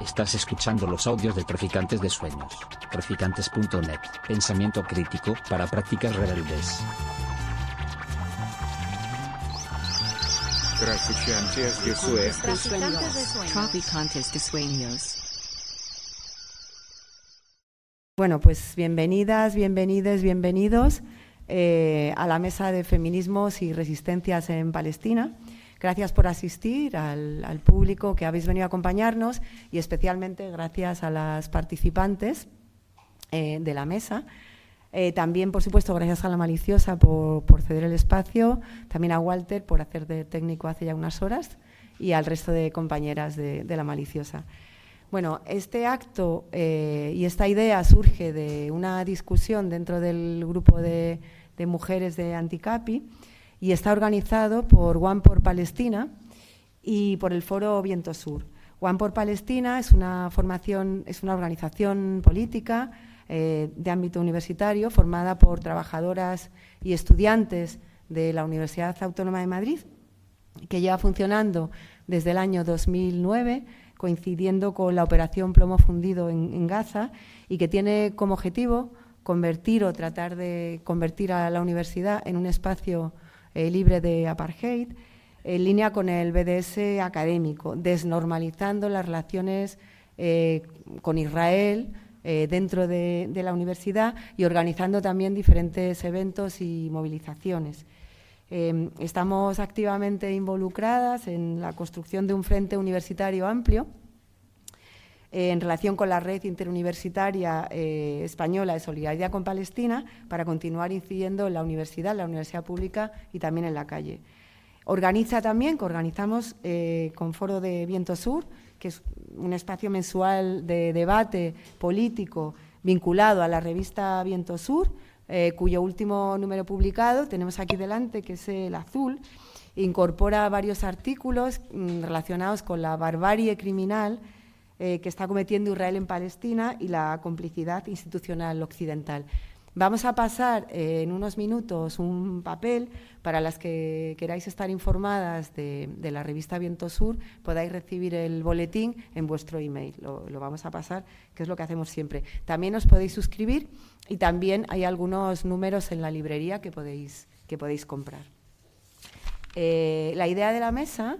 Estás escuchando los audios de Traficantes de Sueños. Traficantes.net. Pensamiento crítico para prácticas rebeldes. Traficantes de Sueños. Traficantes de Sueños. Bueno, pues bienvenidas, bienvenidos, bienvenidos eh, a la mesa de feminismos y resistencias en Palestina. Gracias por asistir al, público que habéis venido a acompañarnos y especialmente gracias a las participantes eh, de la mesa. Eh, también, por supuesto, gracias a la maliciosa por, ceder el espacio, también a Walter por hacer de técnico hace ya unas horas y al resto de compañeras de, la maliciosa. Bueno, este acto eh, y esta idea surge de una discusión dentro del grupo de mujeres de Anticapi y está organizado por One por Palestina y por el Foro Viento Sur. One por Palestina es una formación, es una organización política eh, de ámbito universitario formada por trabajadoras y estudiantes de la Universidad Autónoma de Madrid, que lleva funcionando desde el año 2009, coincidiendo con la operación Plomo Fundido en, en Gaza, y que tiene como objetivo convertir o tratar de convertir a la universidad en un espacio eh, libre de apartheid, en línea con el BDS académico, desnormalizando las relaciones eh, con Israel eh, dentro de, la universidad y organizando también diferentes eventos y movilizaciones. Eh, estamos activamente involucradas en la construcción de un frente universitario amplio en relación con la red interuniversitaria eh, española de solidaridad con Palestina para continuar incidiendo en la universidad, en la universidad pública y también en la calle. Organiza también, que organizamos eh, con Foro de Viento Sur, que es un espacio mensual de debate político vinculado a la revista Viento Sur, eh, cuyo último número publicado tenemos aquí delante, que es el azul, incorpora varios artículos mmm, relacionados con la barbarie criminal eh, que está cometiendo Israel en Palestina y la complicidad institucional occidental. Vamos a pasar eh, en unos minutos un papel para las que queráis estar informadas de, la revista Viento Sur, podáis recibir el boletín en vuestro email. Lo, lo, vamos a pasar, que es lo que hacemos siempre. También os podéis suscribir y también hay algunos números en la librería que podéis, que podéis comprar. Eh, la idea de la mesa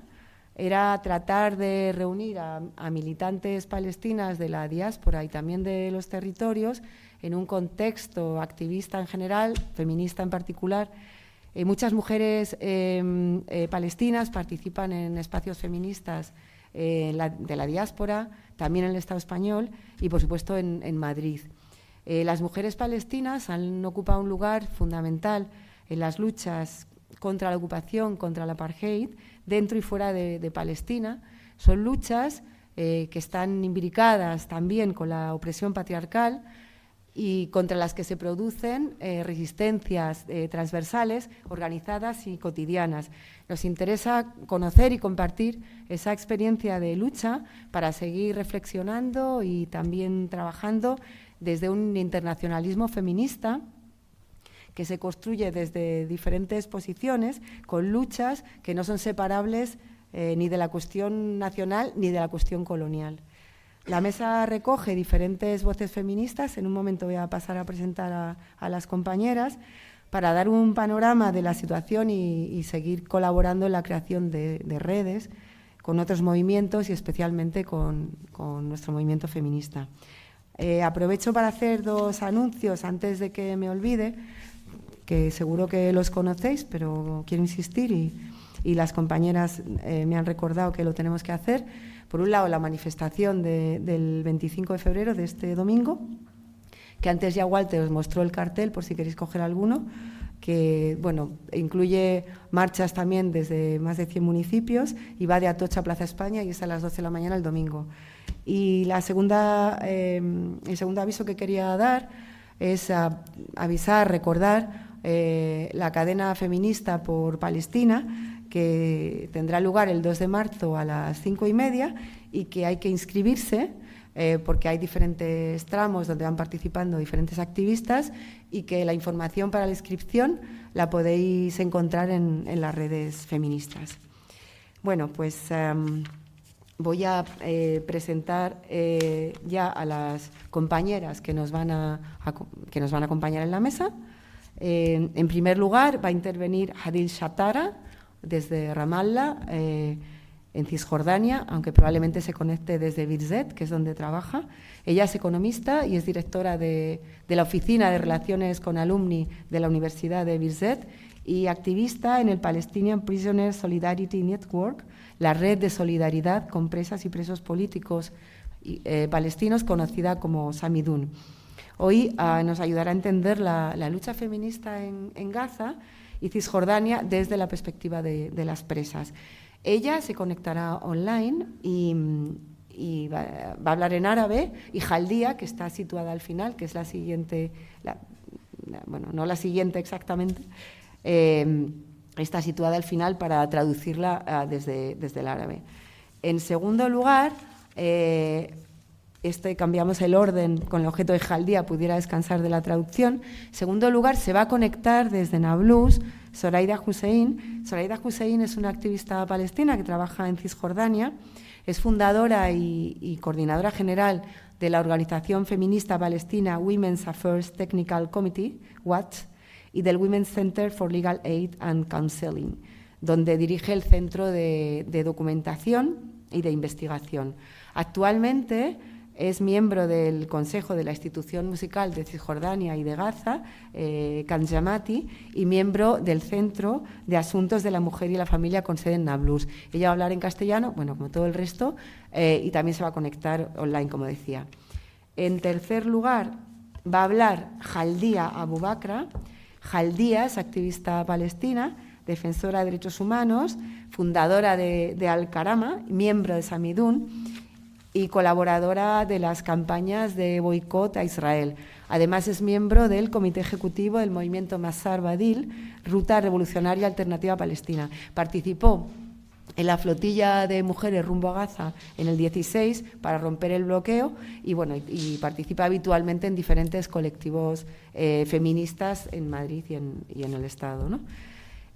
era tratar de reunir a, militantes palestinas de la diáspora y también de los territorios en un contexto activista en general, feminista en particular. Eh, muchas mujeres eh, eh, palestinas participan en espacios feministas eh, de la diáspora, también en el Estado español y, por supuesto, en, en Madrid. Las mujeres palestinas han ocupado un lugar fundamental en las luchas contra la ocupación, contra la apartheid, dentro y fuera de, Palestina. Son luchas eh, que están imbricadas también con la opresión patriarcal y contra las que se producen eh, resistencias eh, transversales, organizadas y cotidianas. Nos interesa conocer y compartir esa experiencia de lucha para seguir reflexionando y también trabajando desde un internacionalismo feminista que se construye desde diferentes posiciones, con luchas que no son separables eh, ni de la cuestión nacional ni de la cuestión colonial. La mesa recoge diferentes voces feministas, en un momento voy a pasar a presentar a, las compañeras, para dar un panorama de la situación y, seguir colaborando en la creación de, de, redes con otros movimientos y especialmente con, con nuestro movimiento feminista. Eh, aprovecho para hacer dos anuncios antes de que me olvide que seguro que los conocéis, pero quiero insistir y, y las compañeras eh, me han recordado que lo tenemos que hacer. Por un lado, la manifestación de, del 25 de febrero de este domingo, que antes ya Walter os mostró el cartel por si queréis coger alguno, que bueno, incluye marchas también desde más de 100 municipios y va de Atocha a Plaza España y es a las 12 de la mañana el domingo. Y la segunda, eh, el segundo aviso que quería dar es a, avisar, recordar eh, la cadena feminista por Palestina, que tendrá lugar el 2 de marzo a las 5 y media y que hay que inscribirse eh, porque hay diferentes tramos donde van participando diferentes activistas y que la información para la inscripción la podéis encontrar en, las redes feministas. Bueno, pues um, voy a eh, presentar ya a las compañeras que nos van a, que nos van a acompañar en la mesa. Eh, en primer lugar, va a intervenir Hadil Shatara desde Ramallah, en Cisjordania, aunque probablemente se conecte desde Birzet, que es donde trabaja. Ella es economista y es directora de, de la Oficina de Relaciones con Alumni de la Universidad de Birzet y activista en el Palestinian Prisoners Solidarity Network, la red de solidaridad con presas y presos políticos eh, palestinos conocida como Samidun. Hoy ah, nos ayudará a entender la, lucha feminista en, Gaza y Cisjordania desde la perspectiva de, las presas. Ella se conectará online y, va, a hablar en árabe y Jaldía, que está situada al final, que es la siguiente, bueno, no la siguiente exactamente, eh, está situada al final para traducirla ah, desde, el árabe. En segundo lugar, eh, este, cambiamos el orden con el objeto de Jaldía, pudiera descansar de la traducción. En segundo lugar, se va a conectar desde Nablus Zoraida Hussein. Zoraida Hussein es una activista palestina que trabaja en Cisjordania. Es fundadora y, coordinadora general de la organización feminista palestina Women's Affairs Technical Committee, WATS, y del Women's Center for Legal Aid and Counseling, donde dirige el Centro de, documentación y de investigación. Actualmente es miembro del Consejo de la Institución Musical de Cisjordania y de Gaza, eh, Kanjamati, y miembro del Centro de Asuntos de la Mujer y la Familia con sede en Nablus. Ella va a hablar en castellano, bueno, como todo el resto, eh, y también se va a conectar online, como decía. En tercer lugar, va a hablar Jaldía Abubakra, Jaldía es activista palestina, defensora de derechos humanos, fundadora de, Al-Karama, miembro de Samidun y colaboradora de las campañas de boicot a Israel. Además es miembro del comité ejecutivo del movimiento Masar Badil, Ruta Revolucionaria Alternativa Palestina. Participó en la flotilla de mujeres rumbo a Gaza en el 16 para romper el bloqueo y bueno y, participa habitualmente en diferentes colectivos eh, feministas en Madrid y en, el Estado.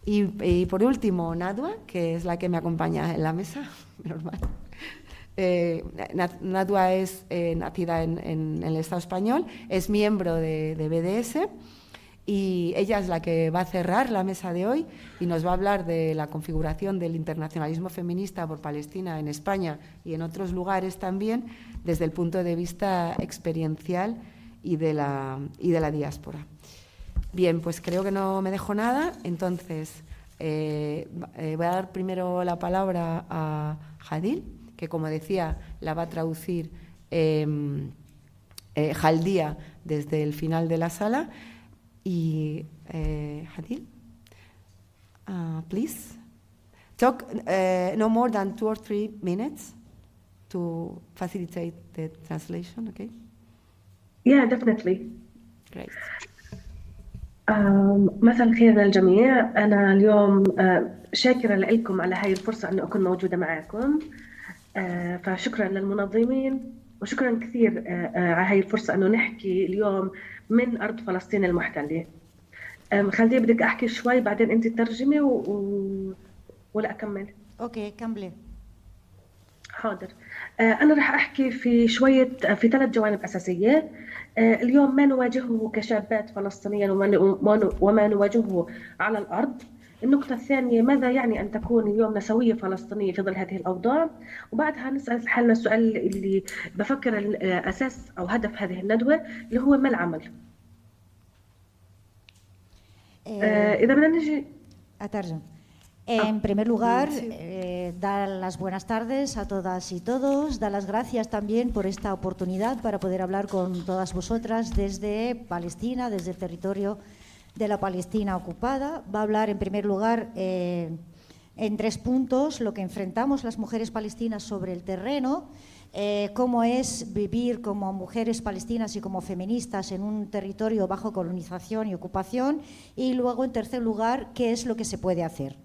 Y, por último, Nadua, que es la que me acompaña en la mesa, normal. Eh, Nadua es eh, nacida en, el Estado español, es miembro de, BDS y ella es la que va a cerrar la mesa de hoy y nos va a hablar de la configuración del internacionalismo feminista por Palestina en España y en otros lugares también desde el punto de vista experiencial y de la, y de la diáspora. Bien, pues creo que no me dejo nada, entonces eh, eh, voy a dar primero la palabra a Jadil, que como decía la va a traducir em, eh, Jaldía desde el final de la sala. Y eh, Hadil, uh, please talk uh, no more than two or three minutes to facilitate the translation, okay? Yeah, definitely. Great. مساء الخير للجميع أنا اليوم شاكرة لكم على هاي الفرصة أنه أكون موجودة معكم فشكرا للمنظمين وشكرا كثير على هاي الفرصة أنه نحكي اليوم من أرض فلسطين المحتلة. خلدي بدك أحكي شوي بعدين أنت ترجمي و... و... ولا أكمل؟ أوكي كملي. حاضر. أنا رح أحكي في شوية في ثلاث جوانب أساسية. اليوم ما نواجهه كشابات فلسطينيا وما نواجهه على الأرض. النقطة الثانية ماذا يعني أن تكون اليوم نسوية فلسطينية في ظل هذه الأوضاع وبعدها نسأل حالنا السؤال اللي بفكر أساس أو هدف هذه الندوة اللي هو ما العمل آه إذا بدنا نجي أترجم En primer lugar, eh, dar las buenas tardes a todas y todos, dar las gracias también por esta oportunidad para poder hablar con todas vosotras desde Palestina, desde el territorio de la Palestina ocupada. Va a hablar, en primer lugar, eh, en tres puntos, lo que enfrentamos las mujeres palestinas sobre el terreno, eh, cómo es vivir como mujeres palestinas y como feministas en un territorio bajo colonización y ocupación, y luego, en tercer lugar, qué es lo que se puede hacer.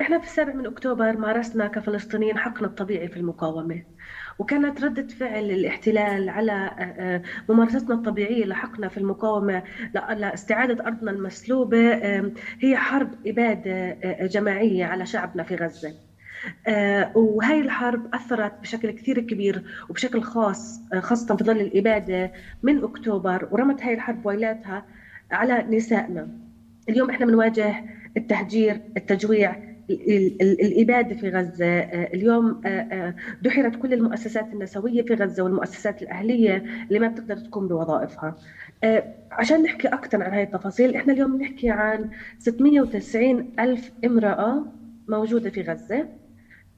احنا في السابع من اكتوبر مارسنا كفلسطينيين حقنا الطبيعي في المقاومه وكانت ردة فعل الاحتلال على ممارستنا الطبيعية لحقنا في المقاومة لاستعادة أرضنا المسلوبة هي حرب إبادة جماعية على شعبنا في غزة. آه، وهي الحرب أثرت بشكل كثير كبير وبشكل خاص آه، خاصة في ظل الإبادة من أكتوبر ورمت هاي الحرب ويلاتها على نسائنا. اليوم إحنا بنواجه التهجير التجويع الإبادة في غزة. آه، اليوم دحرت كل المؤسسات النسوية في غزة والمؤسسات الأهلية اللي ما بتقدر تقوم بوظائفها. عشان نحكي أكثر عن هاي التفاصيل إحنا اليوم نحكي عن 690 ألف امرأة موجودة في غزة.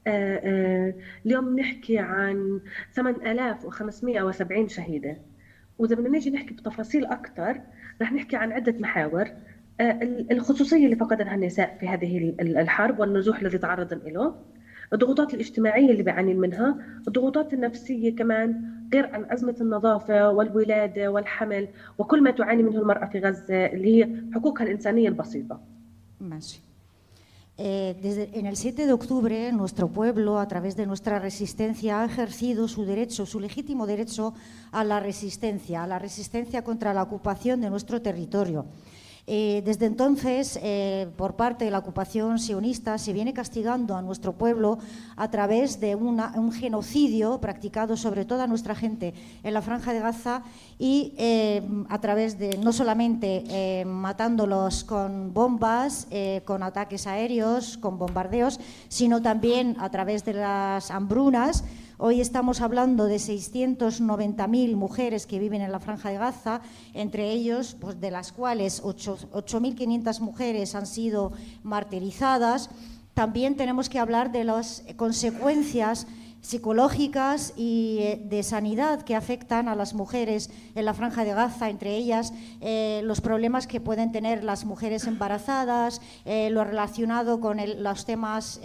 آه، آه، اليوم نحكي عن 8570 شهيدة. وإذا بدنا نيجي نحكي بتفاصيل أكثر رح نحكي عن عدة محاور. آه، الخصوصية اللي فقدها النساء في هذه الحرب والنزوح الذي تعرضن له الضغوطات الاجتماعية اللي بيعانين منها الضغوطات النفسية كمان غير عن أزمة النظافة والولادة والحمل وكل ما تعاني منه المرأة في غزة اللي هي حقوقها الإنسانية البسيطة ماشي Eh, desde, en el 7 de octubre, nuestro pueblo, a través de nuestra resistencia, ha ejercido su derecho, su legítimo derecho a la resistencia, a la resistencia contra la ocupación de nuestro territorio. Eh, desde entonces, eh, por parte de la ocupación sionista, se viene castigando a nuestro pueblo a través de un genocidio practicado sobre toda nuestra gente en la franja de Gaza y eh, a través de no solamente matándolos con bombas, con ataques aéreos, con bombardeos, sino también a través de las hambrunas Hoy estamos hablando de 690.000 mujeres que viven en la Franja de Gaza, entre ellos, pues, de las cuales 8.500 mujeres han sido martirizadas. También tenemos que hablar de las consecuencias psicológicas y eh, de sanidad que afectan a las mujeres en la franja de Gaza, entre ellas eh, los problemas que pueden tener las mujeres embarazadas, eh, lo relacionado con los temas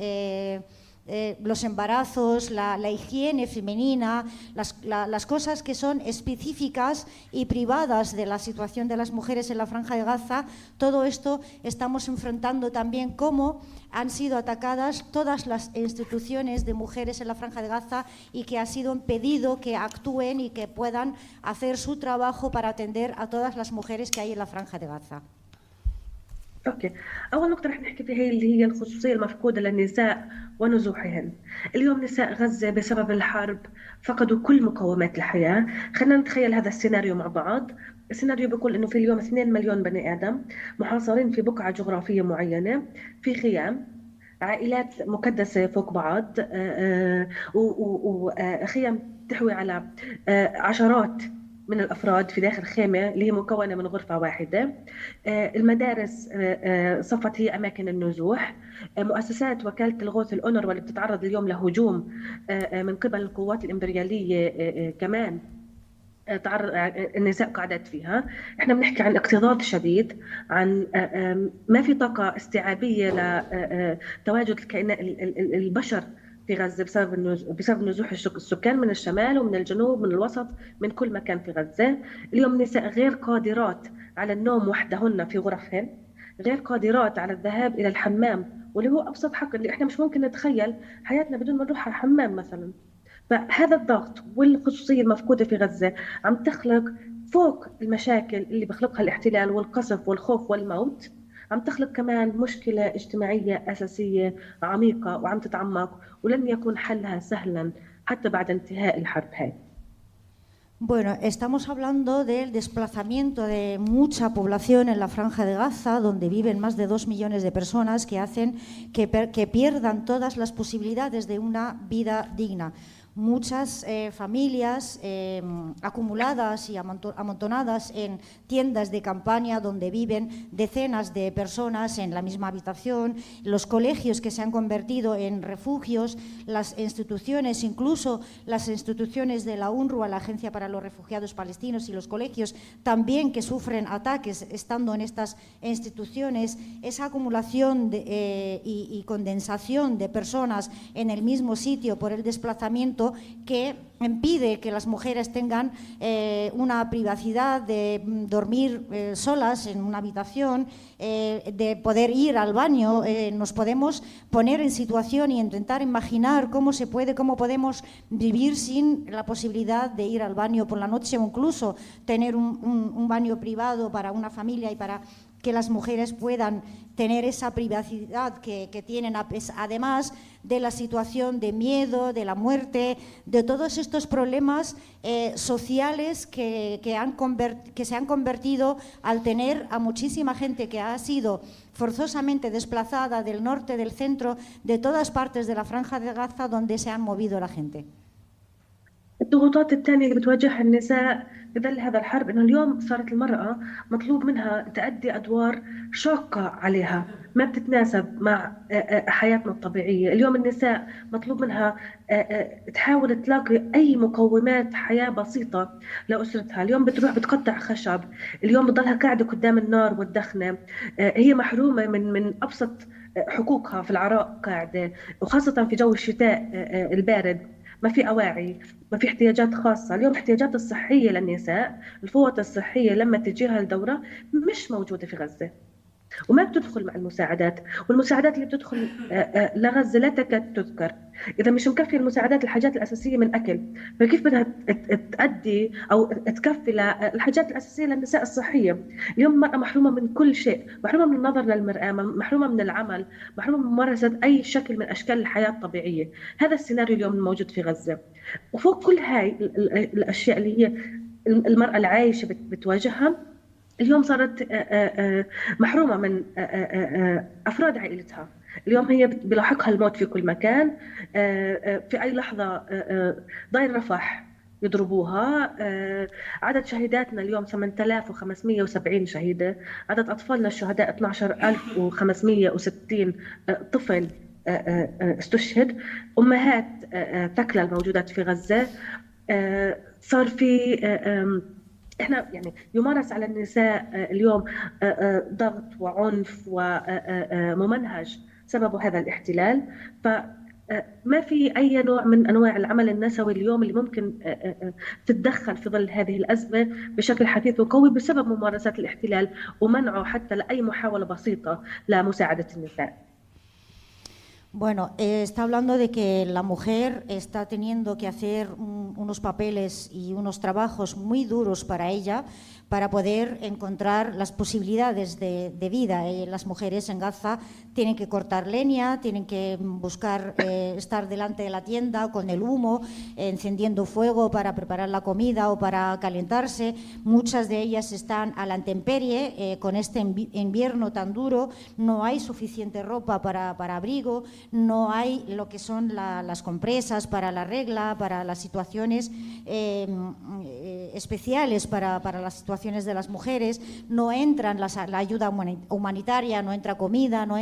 los embarazos, la, higiene femenina, las, cosas que son específicas y privadas de la situación de las mujeres en la franja de Gaza, todo esto estamos enfrentando también cómo han sido atacadas todas las instituciones de mujeres en la franja de Gaza y que ha sido impedido que actúen y que puedan hacer su trabajo para atender a todas las mujeres que hay en la franja de Gaza. أوكي. أول نقطة رح نحكي فيها اللي هي الخصوصية المفقودة للنساء ونزوحهن. اليوم نساء غزة بسبب الحرب فقدوا كل مقومات الحياة. خلينا نتخيل هذا السيناريو مع بعض. السيناريو بيقول إنه في اليوم 2 مليون بني آدم محاصرين في بقعة جغرافية معينة في خيام عائلات مكدسة فوق بعض وخيام تحوي على عشرات من الأفراد في داخل خيمة اللي هي مكونة من غرفة واحدة. آه، المدارس آه، آه، صفت هي أماكن النزوح. مؤسسات وكالة الغوث الأونروا اللي بتتعرض اليوم لهجوم من قبل القوات الإمبريالية كمان تعرض النساء قعدت فيها. إحنا بنحكي عن اكتظاظ شديد عن ما في طاقة استيعابية لتواجد الكائنات البشر. في غزة بسبب بسبب نزوح السكان من الشمال ومن الجنوب من الوسط من كل مكان في غزة. اليوم النساء غير قادرات على النوم وحدهن في غرفهن غير قادرات على الذهاب إلى الحمام واللي هو أبسط حق اللي إحنا مش ممكن نتخيل حياتنا بدون ما نروح على الحمام مثلا. فهذا الضغط والخصوصية المفقودة في غزة عم تخلق فوق المشاكل اللي بخلقها الاحتلال والقصف والخوف والموت. عم تخلق كمان مشكلة اجتماعية أساسية عميقة وعم تتعمق ولن يكون حلها سهلا حتى بعد انتهاء الحرب هاي Bueno, estamos hablando del desplazamiento de mucha población en la franja de Gaza, donde viven más de dos millones de personas que hacen que, que pierdan todas las posibilidades de una vida digna muchas eh, familias eh, acumuladas y amontonadas en tiendas de campaña donde viven decenas de personas en la misma habitación, los colegios que se han convertido en refugios, las instituciones, incluso las instituciones de la UNRWA, la Agencia para los Refugiados Palestinos y los colegios también que sufren ataques estando en estas instituciones, esa acumulación eh, y condensación de personas en el mismo sitio por el desplazamiento que impide que las mujeres tengan eh, una privacidad de mm, dormir eh, solas en una habitación, eh, de poder ir al baño. nos podemos poner en situación y intentar imaginar cómo se puede, cómo podemos vivir sin la posibilidad de ir al baño por la noche o incluso tener un baño privado para una familia y para que las mujeres puedan tener esa privacidad que, tienen, además de la situación de miedo, de la muerte, de todos estos problemas eh, sociales que, que se han convertido al tener a muchísima gente que ha sido forzosamente desplazada del norte, del centro, de todas partes de la franja de Gaza donde se han movido la gente. الضغوطات الثانية اللي بتواجهها النساء بظل هذا الحرب إنه اليوم صارت المرأة مطلوب منها تأدي أدوار شاقة عليها ما بتتناسب مع حياتنا الطبيعية، اليوم النساء مطلوب منها تحاول تلاقي أي مقومات حياة بسيطة لأسرتها، اليوم بتروح بتقطع خشب، اليوم بتضلها قاعدة قدام النار والدخنة، هي محرومة من من أبسط حقوقها في العراء قاعدة وخاصة في جو الشتاء البارد. ما في أواعي ما في احتياجات خاصة. اليوم الاحتياجات الصحية للنساء الفوط الصحية لما تجيها الدورة مش موجودة في غزة. وما بتدخل مع المساعدات والمساعدات اللي بتدخل آه، آه، لغزه لا تكاد تذكر. إذا مش مكفي المساعدات الحاجات الأساسية من أكل فكيف بدها تأدي أو تكفي الحاجات الأساسية للنساء الصحية؟ اليوم المراه محرومة من كل شيء محرومة من النظر للمرأة محرومة من العمل محرومة من ممارسة أي شكل من أشكال الحياة الطبيعية. هذا السيناريو اليوم الموجود في غزة. وفوق كل هاي الأشياء اللي هي المرأة العايشة بتواجهها اليوم صارت آه، آه، آه، محرومه من افراد عائلتها اليوم هي بلاحقها الموت في كل مكان في اي لحظه ضاير رفح يضربوها عدد شهيداتنا اليوم 8570 شهيده عدد اطفالنا الشهداء 12560 طفل استشهد امهات ثكلى الموجودات في غزه صار في إحنا يعني يمارس على النساء آه، اليوم آه، آه، ضغط وعنف وممنهج سبب هذا الاحتلال ف ما في أي نوع من أنواع العمل النسوي اليوم اللي ممكن تتدخل في ظل هذه الأزمة بشكل حثيث وقوي بسبب ممارسات الاحتلال ومنعه حتى لأي محاولة بسيطة لمساعدة النساء. Bueno, eh, está hablando de que la mujer está teniendo que hacer unos papeles y unos trabajos muy duros para ella para poder encontrar las posibilidades de, vida. Eh, las mujeres en Gaza tienen que cortar leña, tienen que buscar eh, estar delante de la tienda con el humo, encendiendo fuego para preparar la comida o para calentarse. Muchas de ellas están a la intemperie, eh, con este invierno tan duro, no hay suficiente ropa para, abrigo, no hay lo que son las compresas para la regla, para las situaciones especiales para, para las situaciones de las mujeres, no entran la, ayuda humanitaria, no entra comida, no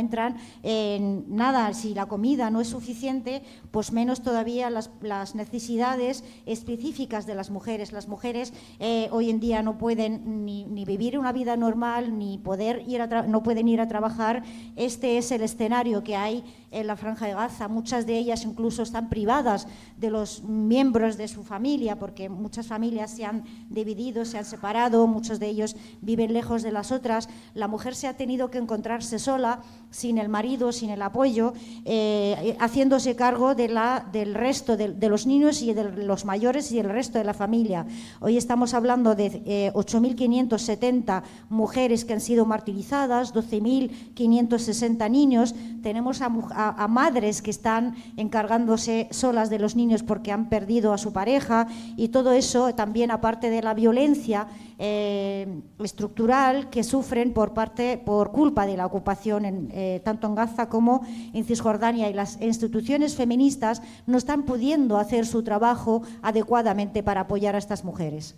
en nada. Si la comida no es suficiente, pues menos todavía las, necesidades específicas de las mujeres. Las mujeres eh, hoy en día no pueden ni, vivir una vida normal, ni poder ir a no pueden ir a trabajar. Este es el escenario que hay en la Franja de Gaza. Muchas de ellas incluso están privadas de los miembros de su familia, porque muchas familias se han dividido, se han separado, muchos de ellos viven lejos de las otras. La mujer se ha tenido que encontrarse sola, sin el marido, sin el apoyo, eh, haciéndose cargo del resto de, los niños y de los mayores y el resto de la familia. Hoy estamos hablando de 8.570 eh, mujeres que han sido martirizadas, 12.560 niños. Tenemos a, a, madres que están encargándose solas de los niños porque han perdido a su pareja y todo eso también aparte de la violencia eh, estructural que sufren por parte por culpa de la ocupación eh, tanto en Gaza como en Cisjordania y las instituciones feministas no están pudiendo hacer su trabajo adecuadamente para apoyar a estas mujeres.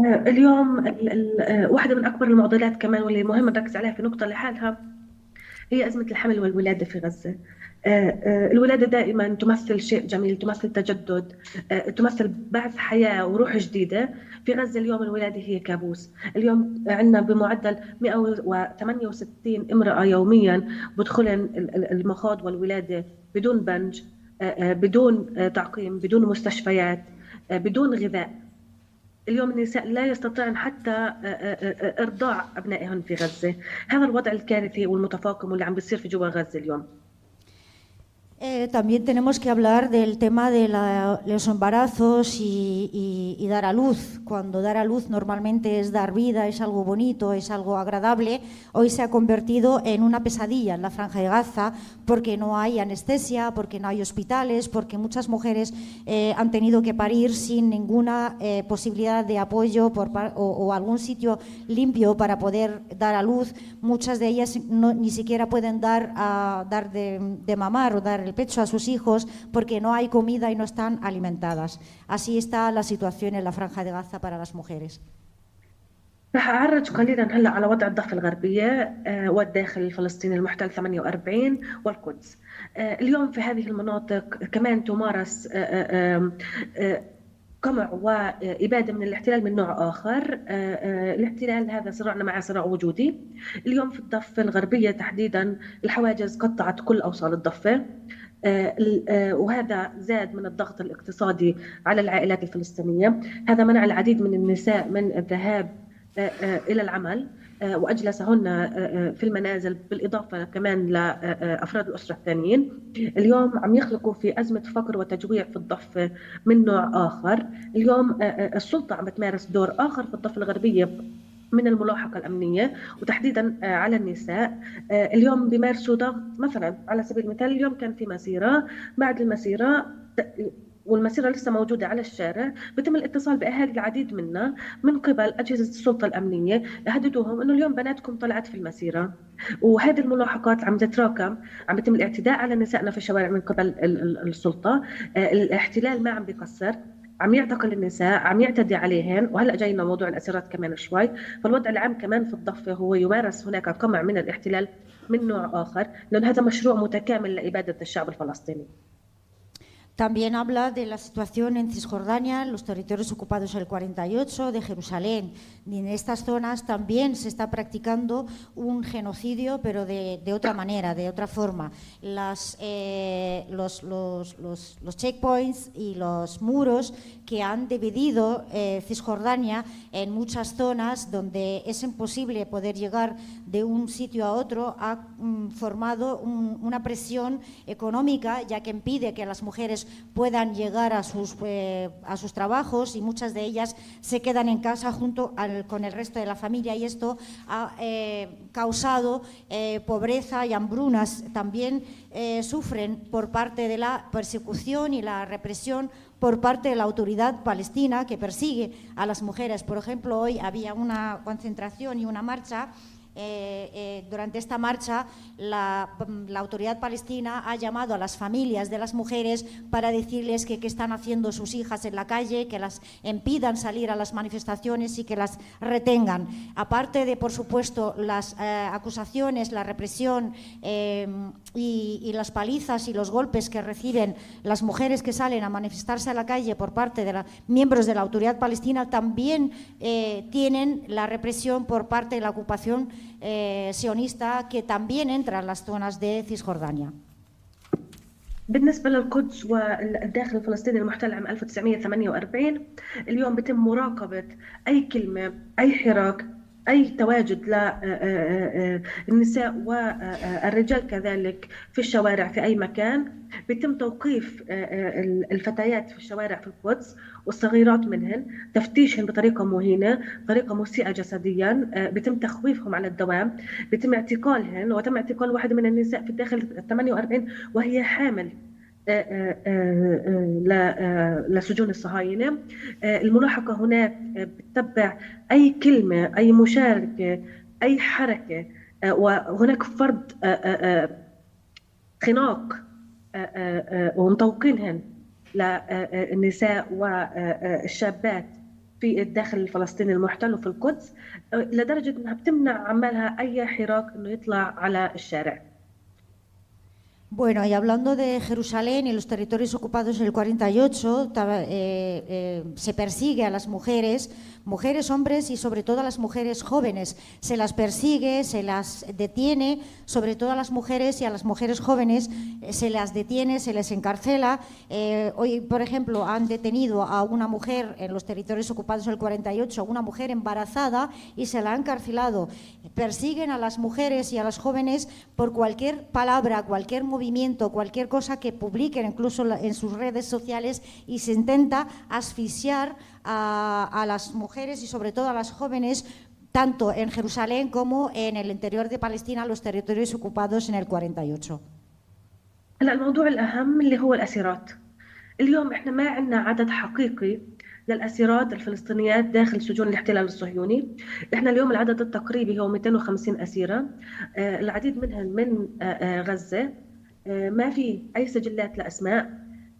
اليوم واحدة من أكبر المعضلات كمان واللي مهم نركز عليها في نقطة لحالها هي أزمة الحمل والولادة في غزة آه، آه، الولادة دائما تمثل شيء جميل تمثل تجدد آه، تمثل بعث حياة وروح جديدة. في غزة اليوم الولادة هي كابوس. اليوم عندنا بمعدل 168 امرأة يوميا بدخلن المخاض والولادة بدون بنج بدون تعقيم بدون مستشفيات بدون غذاء. اليوم النساء لا يستطيعن حتى إرضاع أبنائهن في غزة، هذا الوضع الكارثي والمتفاقم واللي عم بيصير في جوا غزة اليوم. Eh, también tenemos que hablar del tema de los embarazos y, dar a luz. Cuando dar a luz normalmente es dar vida, es algo bonito, es algo agradable, hoy se ha convertido en una pesadilla en la franja de Gaza porque no hay anestesia, porque no hay hospitales, porque muchas mujeres eh, han tenido que parir sin ninguna eh, posibilidad de apoyo o, algún sitio limpio para poder dar a luz. Muchas de ellas ni siquiera pueden dar, a, dar de, de mamar o dar el pecho a sus hijos porque no hay comida y no están alimentadas. Así está la situación en la franja de Gaza para las mujeres. راح أعرج قليلا هلأ على وضع الضفة الغربية والداخل الفلسطيني المحتل 48 والقدس. اليوم في هذه المناطق كمان تمارس قمع وإبادة من الاحتلال من نوع آخر الاحتلال هذا صراعنا مع صراع وجودي اليوم في الضفة الغربية تحديدا الحواجز قطعت كل أوصال الضفة آه، آه، وهذا زاد من الضغط الاقتصادي على العائلات الفلسطينية. هذا منع العديد من النساء من الذهاب آه، إلى العمل وأجلسهن في المنازل بالإضافة كمان لافراد الأسرة الثانيين. اليوم عم يخلقوا في أزمة فقر وتجويع في الضفه من نوع آخر. اليوم السلطة عم تمارس دور آخر في الضفة الغربية. من الملاحقة الأمنية وتحديدا آه، على النساء. آه، اليوم بيمارسوا ضغط مثلا على سبيل المثال اليوم كان في مسيرة. بعد المسيرة والمسيرة لسه موجودة على الشارع. بتم الاتصال بأهالي العديد منا من قبل أجهزة السلطة الأمنية. يهددوهم إنه اليوم بناتكم طلعت في المسيرة. وهذه الملاحقات عم تتراكم عم يتم الاعتداء على نسائنا في الشوارع من قبل السلطة. آه، الاحتلال ما عم بيقصر. عم يعتقل النساء عم يعتدي عليهن وهلأ جاينا موضوع الاسيرات كمان شوي. فالوضع العام كمان في الضفة هو يمارس هناك قمع من الاحتلال من نوع آخر لأن هذا مشروع متكامل لإبادة الشعب الفلسطيني. También habla de la situación en Cisjordania, los territorios ocupados el 48, de Jerusalén. Y en estas zonas también se está practicando un genocidio, pero de, otra manera, de otra forma. Eh, los, checkpoints y los muros que han dividido eh, Cisjordania en muchas zonas donde es imposible poder llegar de un sitio a otro, ha mm, formado una presión económica, ya que impide que las mujeres puedan llegar a sus, eh, a sus trabajos y muchas de ellas se quedan en casa junto con el resto de la familia y esto ha eh, causado eh, pobreza y hambrunas. También sufren por parte de la persecución y la represión por parte de la autoridad palestina que persigue a las mujeres. Por ejemplo, hoy había una concentración y una marcha eh, eh, durante esta marcha la, autoridad palestina ha llamado a las familias de las mujeres para decirles que qué están haciendo sus hijas en la calle, que las impidan salir a las manifestaciones y que las retengan. Aparte de, por supuesto, las eh, acusaciones, la represión y, las palizas y los golpes que reciben las mujeres que salen a manifestarse a la calle por parte de los miembros de la autoridad palestina, también tienen la represión por parte de la ocupación eh, sionista que también entra en las zonas de Cisjordania. بالنسبة للقدس والداخل الفلسطيني المحتل عام 1948 اليوم بتم مراقبة أي كلمة أي حراك أي تواجد للنساء والرجال كذلك في الشوارع في أي مكان بيتم توقيف الفتيات في الشوارع في القدس والصغيرات منهن تفتيشهن بطريقة مهينة طريقة مسيئة جسديا بيتم تخويفهم على الدوام بيتم اعتقالهن وتم اعتقال واحدة من النساء في الداخل 48 وهي حامل لسجون الصهاينة. الملاحقة هناك بتتبع أي كلمة أي مشاركة أي حركة وهناك فرض خناق ومطوقينهن. للنساء والشابات في الداخل الفلسطيني المحتل وفي القدس لدرجة أنها بتمنع عمالها أي حراك أنه يطلع على الشارع. Bueno, y hablando de Jerusalén y los territorios ocupados en el 48, eh, eh, se persigue a las mujeres, mujeres, hombres y sobre todo a las mujeres jóvenes. Se las persigue, se las detiene, sobre todo a las mujeres y a las mujeres jóvenes eh, se las detiene, se les encarcela. hoy, por ejemplo, han detenido a una mujer en los territorios ocupados el 48, una mujer embarazada y se la han encarcelado. Persiguen a las mujeres y a las jóvenes por cualquier palabra, cualquier movimiento, cualquier cosa que publiquen incluso en sus redes sociales y se intenta asfixiar a, a las mujeres y sobre todo a las jóvenes tanto en Jerusalén como en el interior de Palestina, los territorios ocupados en el 48. الموضوع الأهم اللي هو الأسيرات. اليوم إحنا ما عندنا عدد حقيقي للأسيرات الفلسطينيات داخل سجون الاحتلال الصهيوني. إحنا اليوم العدد التقريبي هو 250 أسيرة. العديد منهم من غزة. ما في أي سجلات لأسماء.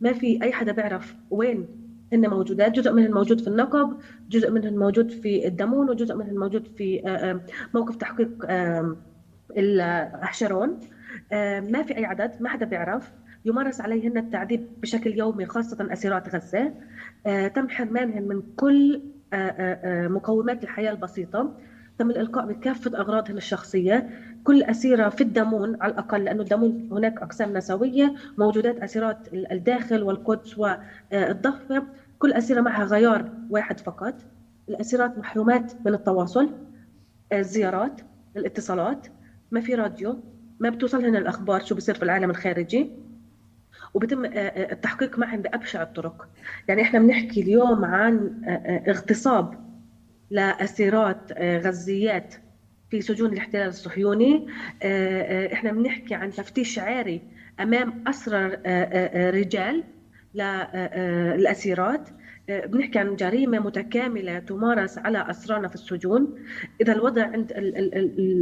ما في أي حدا بيعرف وين هن موجودات جزء منهم موجود في النقب جزء منهم موجود في الدمون وجزء منهم موجود في موقف تحقيق الحشرون ما في أي عدد ما حدا بيعرف. يمارس عليهن التعذيب بشكل يومي خاصة أسيرات غزة. تم حرمانهن من كل مقومات الحياة البسيطة. تم الإلقاء بكافة أغراضهن الشخصية. كل أسيرة في الدمون على الأقل لأنه الدمون هناك أقسام نسوية موجودات أسيرات الداخل والقدس والضفة. كل أسيرة معها غيار واحد فقط. الأسيرات محرومات من التواصل الزيارات الاتصالات ما في راديو ما بتوصلهن الأخبار شو بصير في العالم الخارجي. وبتم التحقيق معهم بأبشع الطرق. يعني إحنا بنحكي اليوم عن اغتصاب لأسيرات غزيات في سجون الاحتلال الصهيوني. إحنا بنحكي عن تفتيش عاري أمام اسرى رجال. للاسيرات بنحكي عن جريمة متكاملة تمارس على اسرانا في السجون. إذا الوضع عند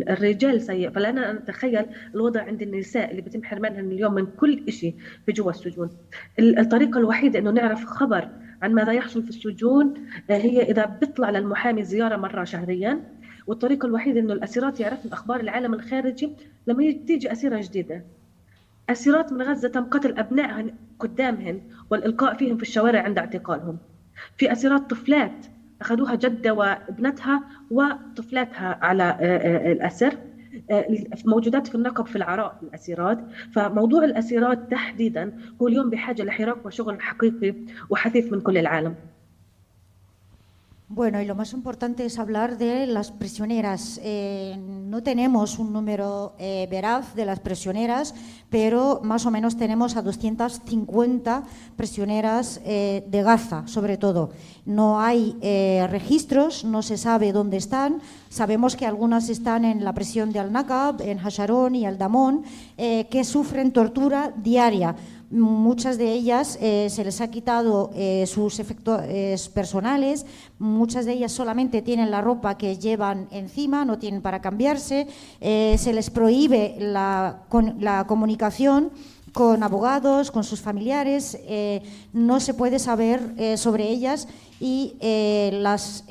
الرجال سيء فلنا نتخيل الوضع عند النساء اللي بيتم حرمانهن اليوم من كل شيء في جوا السجون. الطريقة الوحيدة إنه نعرف خبر عن ماذا يحصل في السجون هي إذا بيطلع للمحامي زيارة مرة شهريا. والطريقة الوحيدة إنه الأسيرات يعرفن أخبار العالم الخارجي لما تيجي أسيرة جديدة. اسيرات من غزة تم قتل أبنائهن قدامهن والإلقاء فيهم في الشوارع عند اعتقالهم. في اسيرات طفلات أخذوها جدة وابنتها وطفلاتها على الأسر. موجودات في النقب في العراء الاسيرات فموضوع الأسيرات تحديدا هو اليوم بحاجة لحراك وشغل حقيقي وحثيث من كل العالم. Bueno, y lo más importante es hablar de las prisioneras. Eh, no tenemos un número eh, veraz de las prisioneras, pero más o menos tenemos a 250 prisioneras eh, de Gaza, sobre todo. No hay registros, no se sabe dónde están. Sabemos que algunas están en la prisión de Al-Naqab, en Hasharon y Al-Damón, que sufren tortura diaria muchas de ellas eh, se les ha quitado eh, sus efectos eh, personales, muchas de ellas solamente tienen la ropa que llevan encima, no tienen para cambiarse, se les prohíbe la, comunicación con abogados, con sus familiares, no se puede saber sobre ellas y las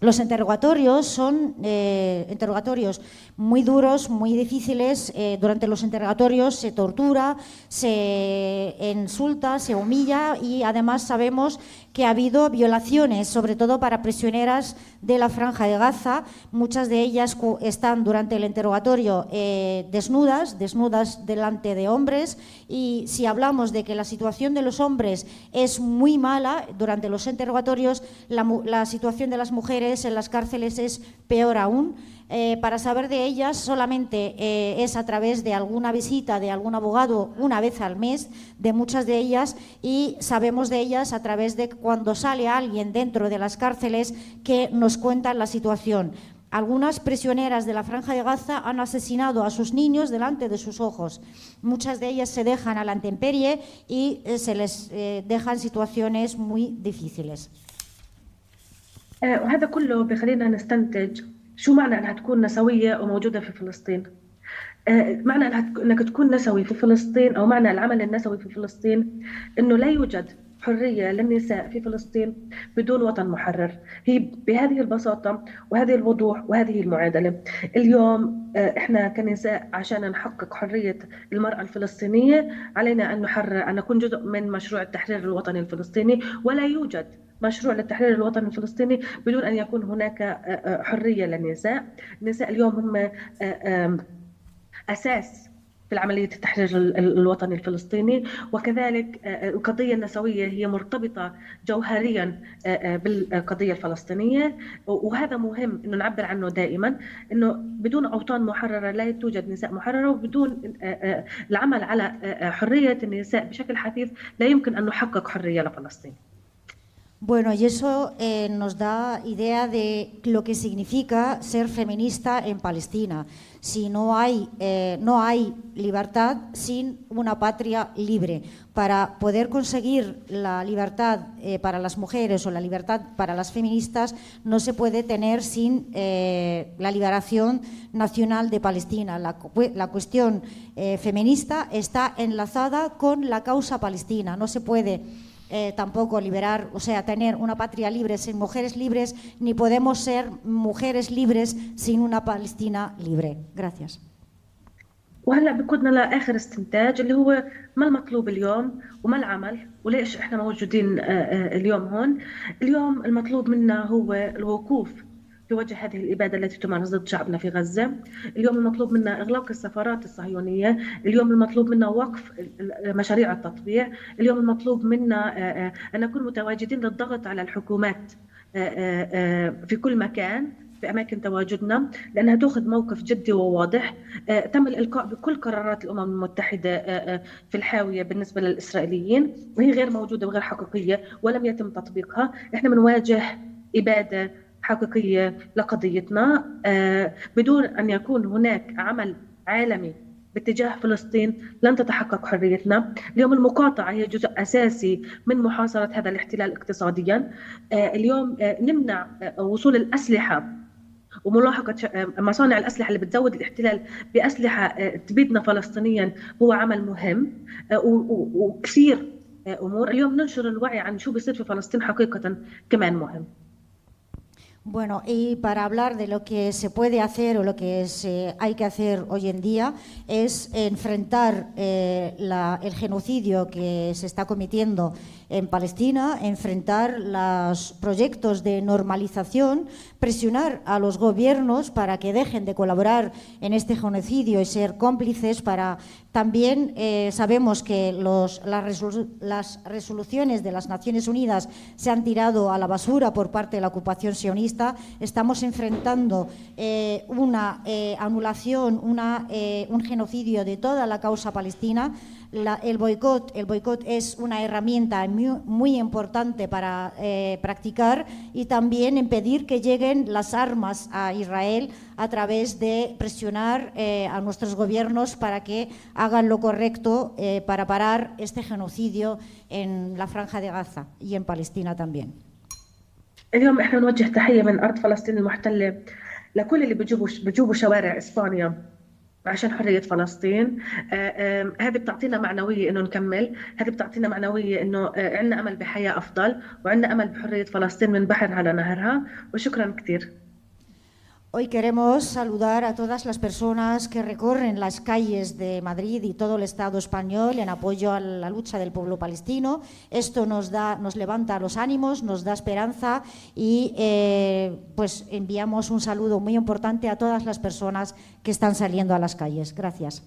los interrogatorios son eh, interrogatorios muy duros, muy difíciles. Eh, durante los interrogatorios se tortura, se insulta, se humilla y además sabemos que ha habido violaciones, sobre todo para prisioneras de la franja de Gaza. Muchas de ellas están durante el interrogatorio eh, desnudas, desnudas delante de hombres. Y si hablamos de que la situación de los hombres es muy mala durante los interrogatorios, la, la situación de las mujeres en las cárceles es peor aún. Eh, para saber de ellas solamente eh, es a través de alguna visita de algún abogado una vez al mes, de muchas de ellas, y sabemos de ellas a través de cuando sale alguien dentro de las cárceles que nos cuentan la situación. Algunas prisioneras de la Franja de Gaza han asesinado a sus niños delante de sus ojos. Muchas de ellas se dejan a la intemperie y eh, se les dejan situaciones muy difíciles. وهذا كله بخلينا نستنتج شو معنى إنها تكون نسوية وموجوده في فلسطين؟ معنى إنك تكون نسوي في فلسطين أو معنى العمل النسوي في فلسطين إنه لا يوجد حرية للنساء في فلسطين بدون وطن محرر. هي بهذه البساطة وهذه الوضوح وهذه المعادلة. اليوم إحنا كنساء عشان نحقق حرية المرأة الفلسطينية علينا أن نحرر أن نكون جزء من مشروع التحرير الوطني الفلسطيني ولا يوجد مشروع للتحرير الوطني الفلسطيني بدون أن يكون هناك حرية للنساء، النساء اليوم هم أساس في عملية التحرير الوطني الفلسطيني. وكذلك القضية النسوية هي مرتبطة جوهريا بالقضية الفلسطينية. وهذا مهم أنه نعبر عنه دائما أنه بدون أوطان محررة لا توجد نساء محررة وبدون العمل على حرية النساء بشكل حثيث لا يمكن أن نحقق حرية لفلسطين. Bueno, y eso eh, nos da idea de lo que significa ser feminista en Palestina. Si no hay, eh, no hay libertad sin una patria libre. Para poder conseguir la libertad eh, para las mujeres o la libertad para las feministas, no se puede tener sin la liberación nacional de Palestina. La cuestión feminista está enlazada con la causa palestina. No se puede eh, tampoco liberar, o sea, tener una patria libre sin mujeres libres, ni podemos ser mujeres libres sin una Palestina libre. Gracias. وهلا بقودنا لاخر استنتاج اللي هو ما المطلوب اليوم وما العمل وليش احنا موجودين اليوم هون اليوم المطلوب منا هو الوقوف في وجه هذه الإبادة التي تمارس ضد شعبنا في غزة. اليوم المطلوب منا إغلاق السفارات الصهيونية. اليوم المطلوب منا وقف مشاريع التطبيع. اليوم المطلوب منا أن نكون متواجدين للضغط على الحكومات في كل مكان في أماكن تواجدنا لأنها تاخذ موقف جدي وواضح. تم الإلقاء بكل قرارات الأمم المتحدة في الحاوية بالنسبة للإسرائيليين. وهي غير موجودة وغير حقيقية ولم يتم تطبيقها. إحنا بنواجه إبادة حقيقية لقضيتنا. بدون أن يكون هناك عمل عالمي باتجاه فلسطين لن تتحقق حريتنا. اليوم المقاطعة هي جزء أساسي من محاصرة هذا الاحتلال اقتصاديا. اليوم نمنع وصول الأسلحة وملاحقة مصانع الأسلحة اللي بتزود الاحتلال بأسلحة تبيدنا فلسطينيا هو عمل مهم. وكثير أمور. اليوم ننشر الوعي عن شو بيصير في فلسطين حقيقة كمان مهم. Bueno, y para hablar de lo que se puede hacer o lo que hay que hacer hoy en día es enfrentar eh, la, el genocidio que se está cometiendo en Palestina, enfrentar los proyectos de normalización, presionar a los gobiernos para que dejen de colaborar en este genocidio y ser cómplices para también eh, sabemos que los, las, resoluciones de las Naciones Unidas se han tirado a la basura por parte de la ocupación sionista. Estamos enfrentando eh, una eh, anulación, eh, un genocidio de toda la causa palestina. El boicot es una herramienta muy, muy importante para practicar y también impedir que lleguen las armas a Israel a través de presionar a nuestros gobiernos para que hagan lo correcto para parar este genocidio en la franja de Gaza y en Palestina también. اليوم إحنا نوجه تحية من أرض فلسطين المحتلة لكل اللي بيجوبوا بيجوبوا شوارع إسبانيا عشان حرية فلسطين. هذه بتعطينا معنوية إنه نكمل. هذه بتعطينا معنوية إنه عندنا أمل بحياة أفضل وعندنا أمل بحرية فلسطين من بحر على نهرها. وشكرا كثير. Hoy queremos saludar a todas las personas que recorren las calles de Madrid y todo el Estado español en apoyo a la lucha del pueblo palestino. Esto nos da, nos levanta los ánimos, nos da esperanza y eh, pues enviamos un saludo muy importante a todas las personas que están saliendo a las calles. Gracias.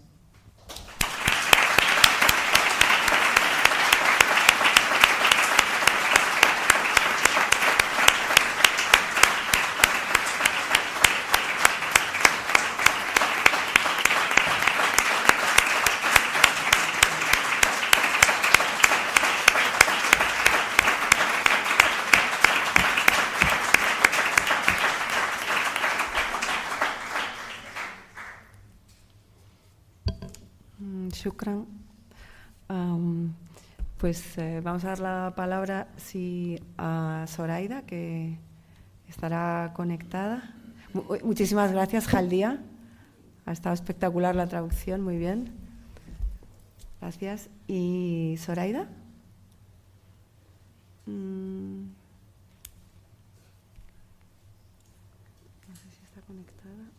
Pues eh, vamos a dar la palabra sí, a Zoraida, que estará conectada. Muchísimas gracias, Jaldía. Ha estado espectacular la traducción, muy bien. Gracias. ¿Y Zoraida? Mm. No sé si está conectada.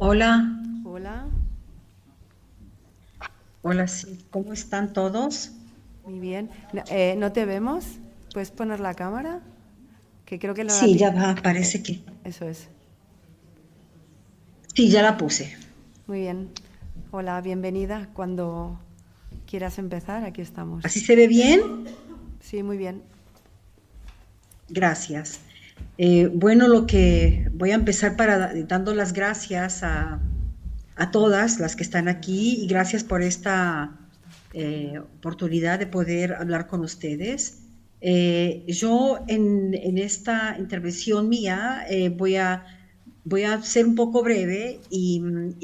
Hola. Hola. Hola, sí. ¿Cómo están todos? Muy bien. No, eh, ¿no te vemos? ¿Puedes poner la cámara? Que creo que lo Sí, ya va, parece que. Eso es. Sí, ya la puse. Muy bien. Hola, bienvenida. Cuando quieras empezar, aquí estamos. ¿Así se ve bien? Sí, muy bien. Gracias. Eh, bueno, lo que voy a empezar para dando las gracias a, todas las que están aquí y gracias por esta eh, oportunidad de poder hablar con ustedes. Eh, yo en, esta intervención mía voy, a, voy a ser un poco breve y,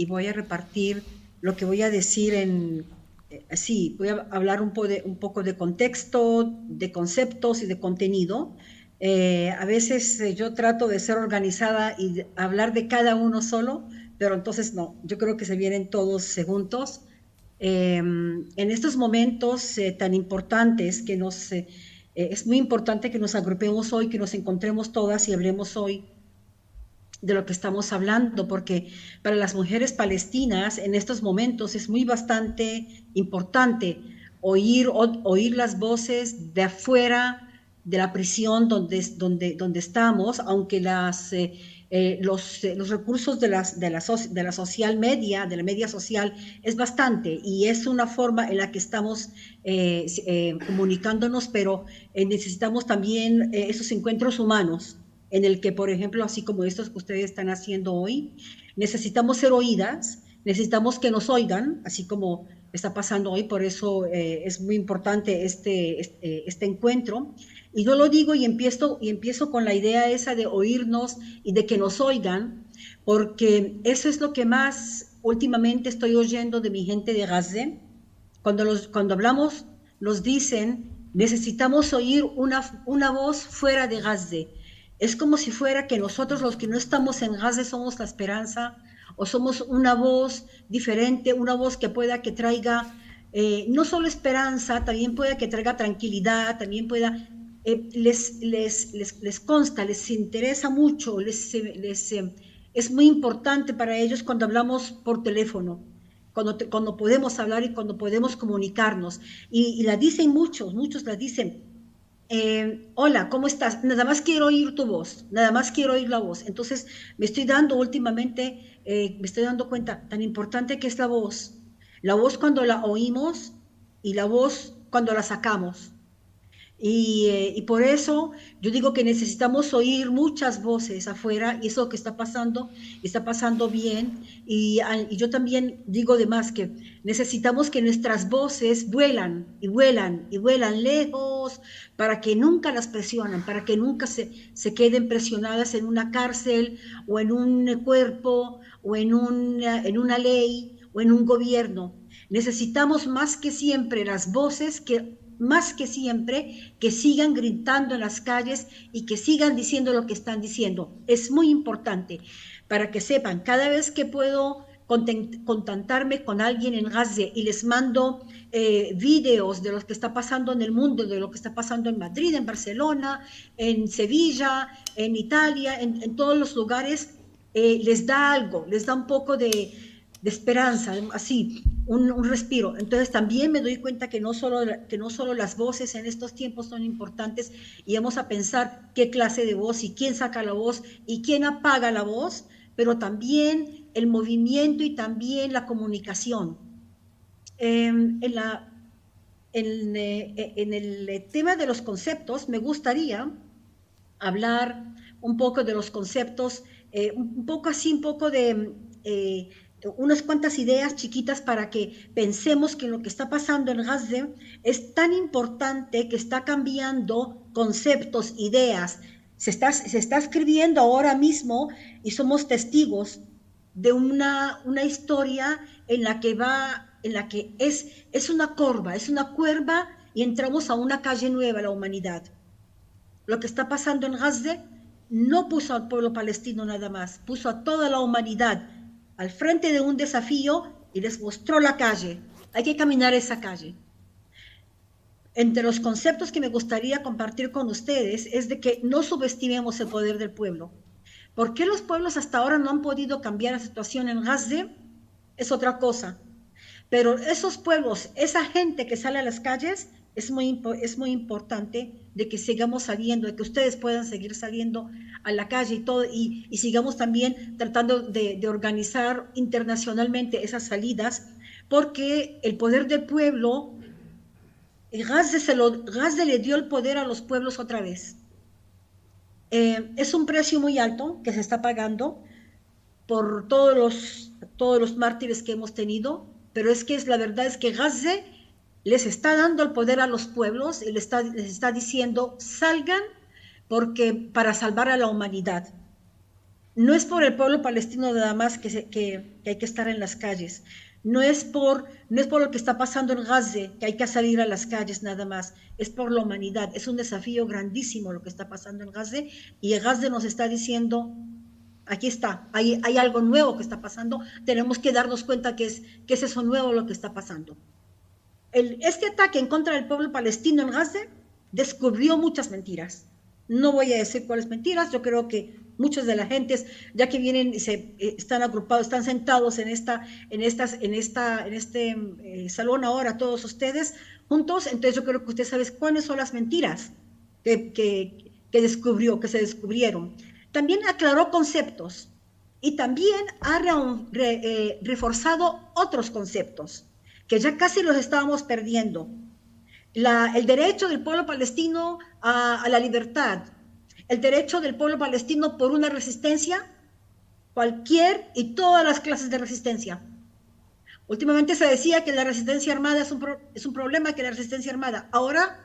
voy a repartir lo que voy a decir en... Sí, voy a hablar un poco de contexto, de conceptos y de contenido eh, a veces eh, yo trato de ser organizada y hablar de cada uno solo, pero entonces no, yo creo que se vienen todos juntos. Em, en estos momentos eh, tan importantes que nos... es muy importante que nos agrupemos hoy, que nos encontremos todas y hablemos hoy de lo que estamos hablando, porque para las mujeres palestinas en estos momentos es muy bastante importante oír, oír las voces de afuera, de la prisión donde, donde, donde estamos, aunque las, eh, eh, los, eh, los, recursos de, las, de, la de la social media, de la media social, es bastante y es una forma en la que estamos comunicándonos, pero necesitamos también esos encuentros humanos en el que, por ejemplo, así como estos que ustedes están haciendo hoy, necesitamos ser oídas, necesitamos que nos oigan, así como está pasando hoy, por eso es muy importante este, este, este encuentro. Y yo lo digo y empiezo, y empiezo con la idea esa de oírnos y de que nos oigan, porque eso es lo que más últimamente estoy oyendo de mi gente de Gaza. Cuando, los, cuando hablamos, nos dicen, necesitamos oír una, una voz fuera de Gaza. Es como si fuera que nosotros los que no estamos en Gaza somos la esperanza o somos una voz diferente, una voz que pueda que traiga eh, no solo esperanza, también pueda que traiga tranquilidad, también pueda eh, les, les, les, consta, les interesa mucho, les, les eh, es muy importante para ellos cuando hablamos por teléfono, cuando, cuando podemos hablar y cuando podemos comunicarnos. Y, la dicen muchos, muchos la dicen, eh, hola, ¿cómo estás? Nada más quiero oír tu voz, nada más quiero oír la voz. Entonces me estoy dando últimamente, me estoy dando cuenta tan importante que es la voz. La voz cuando la oímos y la voz cuando la sacamos. Eh, y, por eso yo digo que necesitamos oír muchas voces afuera y eso que está pasando, está pasando bien. Y, yo también digo además que necesitamos que nuestras voces vuelan y vuelan y vuelan lejos para que nunca las presionen, para que nunca se, se queden presionadas en una cárcel o en un cuerpo o en una, en una ley o en un gobierno. Necesitamos más que siempre las voces que más que siempre, que sigan gritando en las calles y que sigan diciendo lo que están diciendo. Es muy importante para que sepan, cada vez que puedo contactarme con alguien en Gaza y les mando eh, videos de lo que está pasando en el mundo, de lo que está pasando en Madrid, en Barcelona, en Sevilla, en Italia, en, todos los lugares, eh, les da algo, les da un poco de, de esperanza, así, un, respiro. Entonces también me doy cuenta que no, solo, que no solo las voces en estos tiempos son importantes y vamos a pensar qué clase de voz y quién saca la voz y quién apaga la voz, pero también el movimiento y también la comunicación. Em, en, la, en, eh, en, el tema de los conceptos, me gustaría hablar un poco de los conceptos, eh, un poco así, un poco de... Eh, unas cuantas ideas chiquitas para que pensemos que lo que está pasando en Gaza es tan importante que está cambiando conceptos, ideas. Se está, se está escribiendo ahora mismo y somos testigos de una, una historia en la que va, en la que es, es una curva, es una curva y entramos a una calle nueva, la humanidad. Lo que está pasando en Gaza no puso al pueblo palestino nada más, puso a toda la humanidad al frente de un desafío y les mostró la calle. Hay que caminar esa calle. Entre los conceptos que me gustaría compartir con ustedes es de que no subestimemos el poder del pueblo. ¿Por qué los pueblos hasta ahora no han podido cambiar la situación en Gaza? Es otra cosa. Pero esos pueblos, esa gente que sale a las calles, es muy, es muy importante de que sigamos saliendo, de que ustedes puedan seguir saliendo a la calle y todo, y, sigamos también tratando de, organizar internacionalmente esas salidas, porque el poder del pueblo, Gaza, se lo, le dio el poder a los pueblos otra vez. Eh, es un precio muy alto que se está pagando por todos los, todos los mártires que hemos tenido, pero es que es, la verdad es que Gaza les está dando el poder a los pueblos y les está, les está diciendo, salgan porque para salvar a la humanidad. No es por el pueblo palestino nada más que, hay que estar en las calles. No es, por, no es por lo que está pasando en Gaza que hay que salir a las calles nada más. Es por la humanidad. Es un desafío grandísimo lo que está pasando en Gaza. Y Gaza nos está diciendo, aquí está, hay, hay algo nuevo que está pasando. Tenemos que darnos cuenta es, que es eso nuevo lo que está pasando este ataque en contra del pueblo palestino en Gaza descubrió muchas mentiras. No voy a decir cuáles mentiras, yo creo que muchos de la gentes, ya que vienen y se eh, están agrupados, están sentados en esta, en estas, en esta, en este eh, salón ahora, todos ustedes juntos, entonces yo creo que usted sabe cuáles son las mentiras que, que, descubrió, que se descubrieron. También aclaró conceptos y también ha eh, reforzado otros conceptos que ya casi los estábamos perdiendo. el derecho del pueblo palestino a, la libertad, el derecho del pueblo palestino por una resistencia, cualquier y todas las clases de resistencia. Últimamente se decía que la resistencia armada es un, es un problema, que la resistencia armada. Ahora,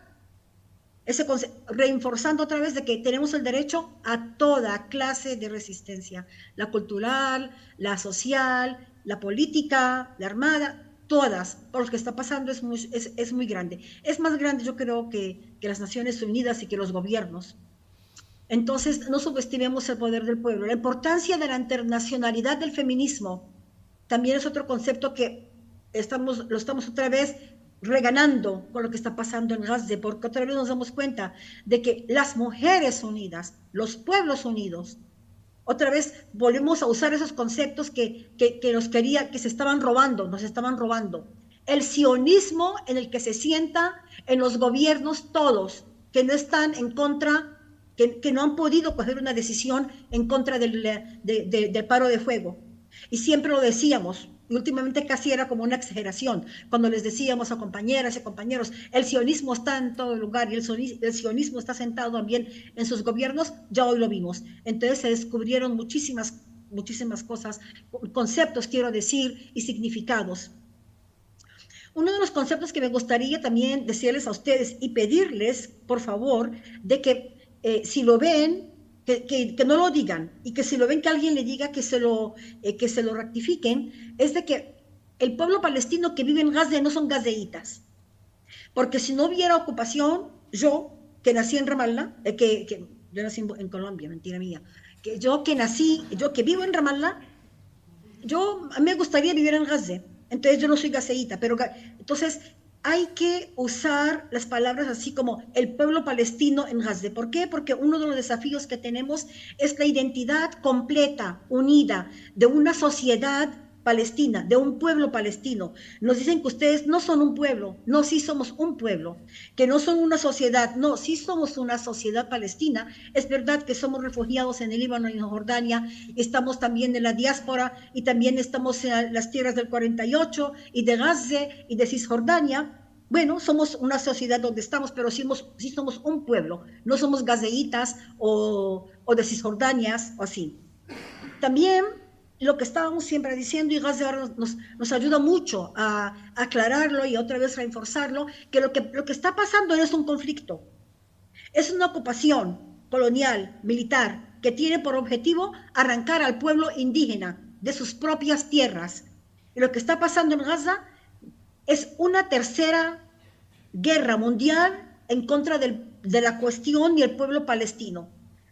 ese reforzando otra vez de que tenemos el derecho a toda clase de resistencia, la cultural, la social, la política, la armada, todas, por lo que está pasando es muy, es, muy grande. Es más grande, yo creo, que, que, las Naciones Unidas y que los gobiernos. Entonces, no subestimemos el poder del pueblo. La importancia de la internacionalidad del feminismo también es otro concepto que estamos, lo estamos otra vez reganando con lo que está pasando en Gaza, porque otra vez nos damos cuenta de que las mujeres unidas, los pueblos unidos, otra vez volvemos a usar esos conceptos que, que, nos quería, que se estaban robando, nos estaban robando. El sionismo en el que se sienta en los gobiernos todos, que no están en contra, que, que no han podido coger una decisión en contra del, del paro de fuego. Y siempre lo decíamos, y últimamente casi era como una exageración, cuando les decíamos a compañeras y compañeros, el sionismo está en todo lugar y el, sionismo está sentado también en sus gobiernos, ya hoy lo vimos. Entonces se descubrieron muchísimas, muchísimas cosas, conceptos, quiero decir, y significados. Uno de los conceptos que me gustaría también decirles a ustedes y pedirles, por favor, de que eh, si lo ven, que, no lo digan y que si lo ven que alguien le diga que se lo, eh, que se lo rectifiquen, es de que el pueblo palestino que vive en Gaza no son gazeitas. Porque si no hubiera ocupación, yo, que nací en Ramallah, eh, que, yo nací en, Colombia, mentira mía, que yo que nací, yo que vivo en Ramallah, yo, a mí me gustaría vivir en Gaza. Entonces yo no soy gazeíta, pero entonces hay que usar las palabras así como el pueblo palestino en Gaza. ¿Por qué? Porque uno de los desafíos que tenemos es la identidad completa, unida, de una sociedad palestina, de un pueblo palestino. Nos dicen que ustedes no son un pueblo, no, sí somos un pueblo, que no son una sociedad, no, sí somos una sociedad palestina. Es verdad que somos refugiados en el Líbano y en Jordania, estamos también en la diáspora y también estamos en las tierras del 48 y de Gaza y de Cisjordania. Bueno, somos una sociedad donde estamos, pero sí somos, sí somos un pueblo, no somos gazeitas o, o de Cisjordanias o así. También lo que estábamos siempre diciendo y Gaza nos, nos ayuda mucho a, aclararlo y otra vez reforzarlo, que lo, que lo que está pasando no es un conflicto, es una ocupación colonial, militar, que tiene por objetivo arrancar al pueblo indígena de sus propias tierras. Y lo que está pasando en Gaza es una tercera guerra mundial en contra de la cuestión y el pueblo palestino.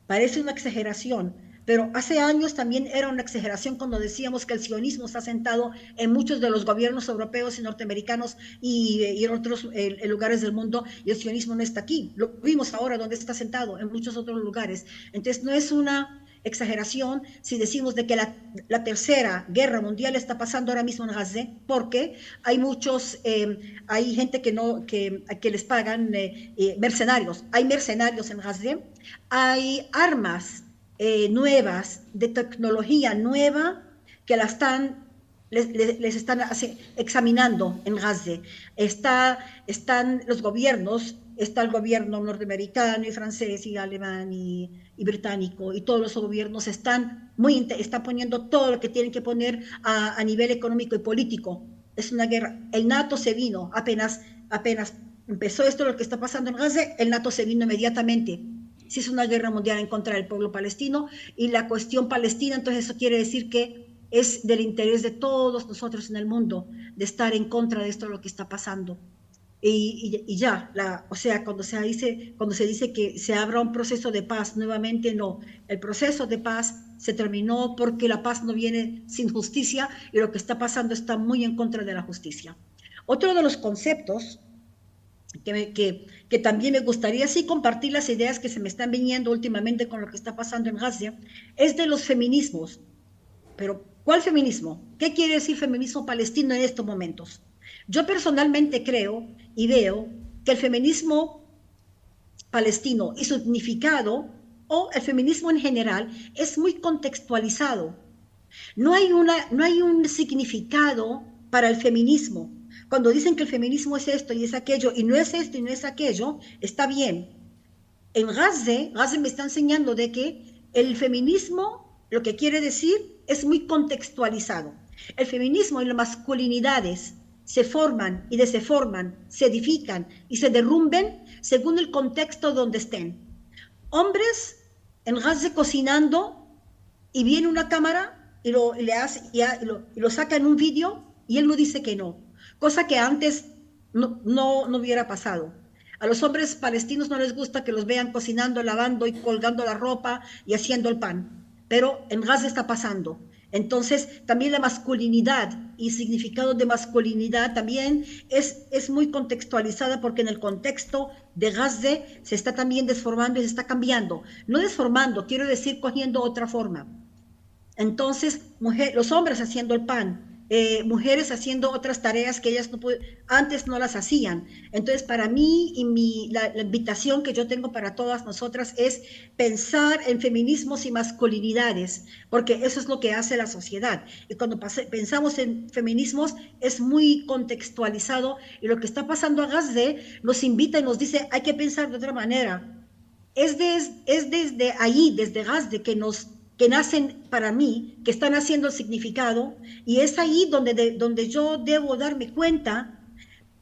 Parece una exageración, pero hace años también era una exageración cuando decíamos que el sionismo está sentado en muchos de los gobiernos europeos y norteamericanos y, en otros lugares del mundo y el sionismo no está aquí. Lo vimos ahora donde está sentado, en muchos otros lugares. Entonces no es una exageración si decimos de que la, tercera guerra mundial está pasando ahora mismo en Gaza, porque hay muchos, eh, hay gente que no, que, que les pagan eh, eh, mercenarios, hay mercenarios en Gaza, hay armas nuevas, de tecnología nueva, que la están les, están examinando en Gaza. Está, están los gobiernos, está el gobierno norteamericano y francés y alemán y, británico y todos los gobiernos están, muy, están poniendo todo lo que tienen que poner a, nivel económico y político. Es una guerra. El NATO se vino apenas, apenas empezó esto lo que está pasando en Gaza, el NATO se vino inmediatamente. Si es una guerra mundial en contra del pueblo palestino y la cuestión palestina, entonces eso quiere decir que es del interés de todos nosotros en el mundo de estar en contra de esto lo que está pasando. Y, ya, o sea, cuando se, dice, cuando se dice que se abra un proceso de paz, nuevamente no, el proceso de paz se terminó porque la paz no viene sin justicia y lo que está pasando está muy en contra de la justicia. Otro de los conceptos que, que, también me gustaría sí compartir las ideas que se me están viniendo últimamente con lo que está pasando en Gaza, es de los feminismos. Pero ¿Cuál feminismo? ¿Qué quiere decir feminismo palestino en estos momentos? Yo personalmente creo y veo que el feminismo palestino y su significado, o el feminismo en general, es muy contextualizado. No hay, una, no hay un significado para el feminismo. Cuando dicen que el feminismo es esto y es aquello, y no es esto y no es aquello, está bien. En Gaza, Gaza me está enseñando de que el feminismo lo que quiere decir es muy contextualizado. El feminismo y las masculinidades se forman y deseforman, se edifican y se derrumben según el contexto donde estén. Hombres en Gaza cocinando y viene una cámara y lo, le hace, y, lo, saca en un vídeo y él no dice que no, cosa que antes no, no, no hubiera pasado. A los hombres palestinos no les gusta que los vean cocinando, lavando y colgando la ropa y haciendo el pan pero en Gaza está pasando. Entonces, también la masculinidad y significado de masculinidad también es, es muy contextualizada porque en el contexto de Gaza se está también desformando y se está cambiando. No desformando, quiero decir cogiendo otra forma. Entonces, mujer, los hombres haciendo el pan, eh, mujeres haciendo otras tareas que ellas antes no las hacían. Entonces, para mí y mi, la, invitación que yo tengo para todas nosotras es pensar en feminismos y masculinidades, porque eso es lo que hace la sociedad. Y cuando pensamos en feminismos es muy contextualizado y lo que está pasando a Gaza nos invita y nos dice hay que pensar de otra manera. Es, es desde ahí, desde Gaza, que nos que nacen para mí, que están haciendo el significado, y es ahí donde, donde yo debo darme cuenta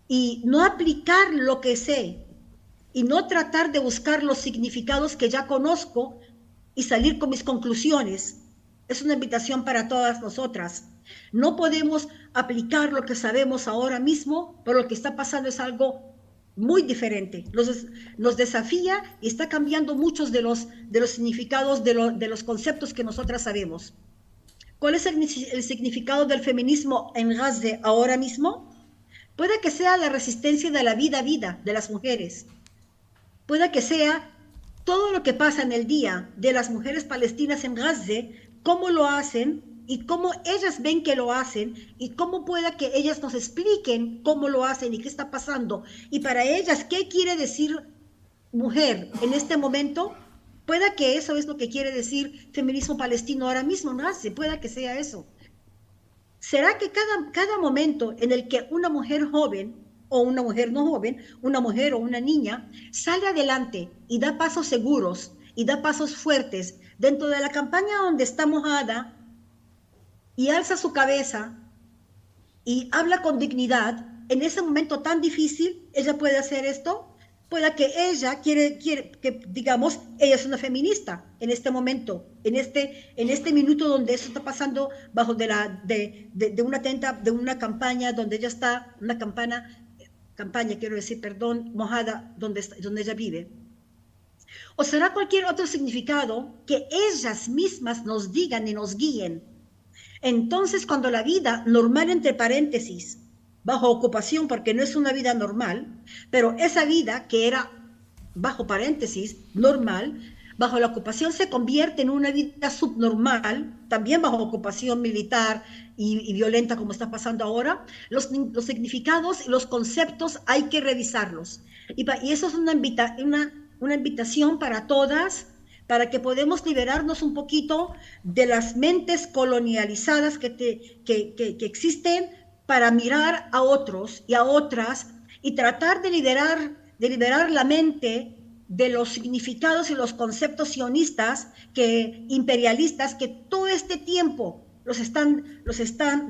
y no aplicar lo que sé, y no tratar de buscar los significados que ya conozco y salir con mis conclusiones. Es una invitación para todas nosotras. No podemos aplicar lo que sabemos ahora mismo, pero lo que está pasando es algo muy diferente. Nos, desafía y está cambiando muchos de los, de los significados de, de los conceptos que nosotras sabemos. ¿Cuál es el, el, significado del feminismo en Gaza ahora mismo? Puede que sea la resistencia de la vida a vida de las mujeres. Puede que sea todo lo que pasa en el día de las mujeres palestinas en Gaza, cómo lo hacen, y cómo ellas ven que lo hacen y cómo pueda que ellas nos expliquen cómo lo hacen y qué está pasando. Y para ellas, ¿qué quiere decir mujer en este momento? Pueda que eso es lo que quiere decir feminismo palestino ahora mismo, no hace, pueda que sea eso. ¿Será que cada, cada momento en el que una mujer joven o una mujer no joven, una mujer o una niña, sale adelante y da pasos seguros y da pasos fuertes dentro de la campaña donde está mojada, y alza su cabeza y habla con dignidad, en ese momento tan difícil, ella puede hacer esto, pueda que ella quiere, quiere que digamos, ella es una feminista en este momento, en este, en este minuto donde eso está pasando bajo de, la, de, de, una tenta, de una campaña donde ella está, una campana, campaña, quiero decir, perdón, mojada, donde, donde ella vive. O será cualquier otro significado que ellas mismas nos digan y nos guíen entonces, cuando la vida normal, entre paréntesis, bajo ocupación, porque no es una vida normal, pero esa vida que era, bajo paréntesis, normal, bajo la ocupación se convierte en una vida subnormal, también bajo ocupación militar y, violenta como está pasando ahora, los, los, significados y los conceptos hay que revisarlos. Y, y eso es una, invitación para todas, para que podamos liberarnos un poquito de las mentes colonializadas que, que, que, que existen para mirar a otros y a otras y tratar de liberar, de liberar la mente de los significados y los conceptos sionistas, que, imperialistas, que todo este tiempo los están, los están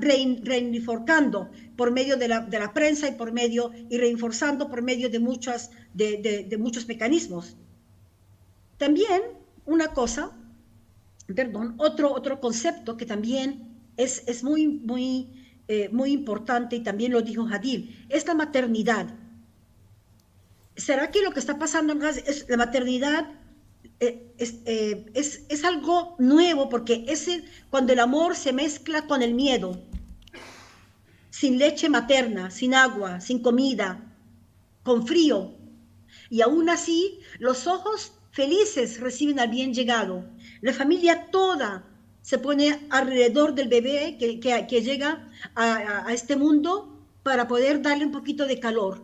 por medio de la, de la, prensa y por medio, y reinforzando por medio de, muchas, de, de, muchos mecanismos. También una cosa, perdón, otro, otro concepto que también es, es muy, muy, eh, muy importante, y también lo dijo Hadil, es la maternidad. ¿Será que lo que está pasando en Gaza es la maternidad? Eh, eh, es, es, algo nuevo porque es cuando el amor se mezcla con el miedo, sin leche materna, sin agua, sin comida, con frío. Y aún así, los ojos felices reciben al bien llegado. La familia toda se pone alrededor del bebé que, llega a, a, este mundo para poder darle un poquito de calor.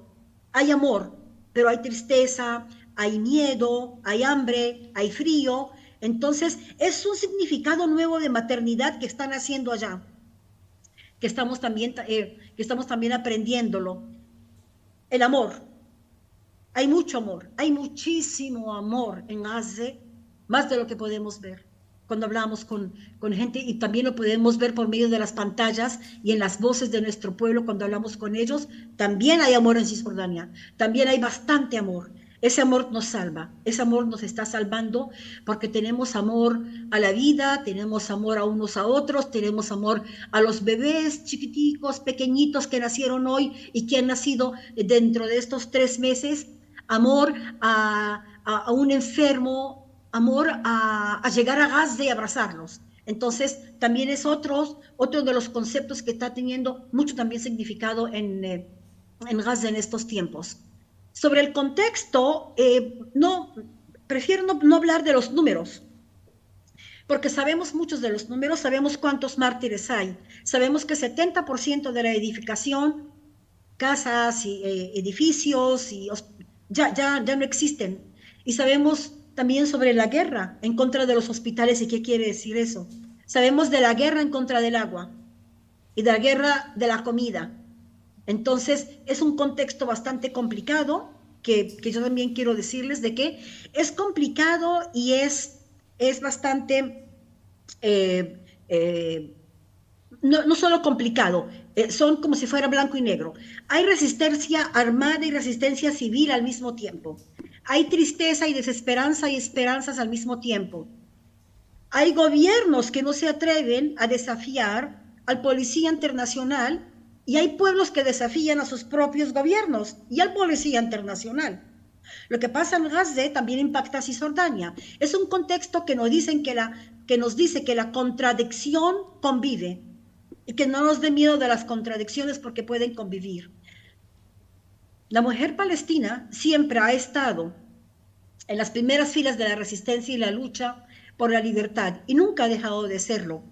Hay amor, pero hay tristeza, hay miedo, hay hambre, hay frío. Entonces, es un significado nuevo de maternidad que están haciendo allá, que estamos también, eh, que estamos también aprendiéndolo. El amor. Hay mucho amor, hay muchísimo amor en Aze, más de lo que podemos ver cuando hablamos con, con gente y también lo podemos ver por medio de las pantallas y en las voces de nuestro pueblo cuando hablamos con ellos, también hay amor en Cisjordania, también hay bastante amor. Ese amor nos salva, ese amor nos está salvando porque tenemos amor a la vida, tenemos amor a unos a otros, tenemos amor a los bebés chiquiticos, pequeñitos que nacieron hoy y que han nacido dentro de estos tres meses, amor a, a, a un enfermo, amor a, llegar a Gaza y abrazarlos. Entonces, también es otro, otro de los conceptos que está teniendo mucho también significado en, eh, en Gaza en estos tiempos. Sobre el contexto, eh, no, prefiero no, no, hablar de los números, porque sabemos muchos de los números, sabemos cuántos mártires hay, sabemos que 70% de la edificación, casas y eh, edificios y, ya, ya, ya no existen, y sabemos también sobre la guerra en contra de los hospitales y qué quiere decir eso. Sabemos de la guerra en contra del agua y de la guerra de la comida. Entonces es un contexto bastante complicado que, que yo también quiero decirles de que es complicado y es, es bastante, eh, eh, no, no, solo complicado, eh, son como si fuera blanco y negro. Hay resistencia armada y resistencia civil al mismo tiempo. Hay tristeza y desesperanza y esperanzas al mismo tiempo. Hay gobiernos que no se atreven a desafiar al policía internacional y hay pueblos que desafían a sus propios gobiernos y al policía internacional. Lo que pasa en Gaza también impacta a Cisjordania. Es un contexto que nos, dicen que, la, que nos dice que la contradicción convive y que no nos dé miedo de las contradicciones porque pueden convivir. La mujer palestina siempre ha estado en las primeras filas de la resistencia y la lucha por la libertad y nunca ha dejado de serlo.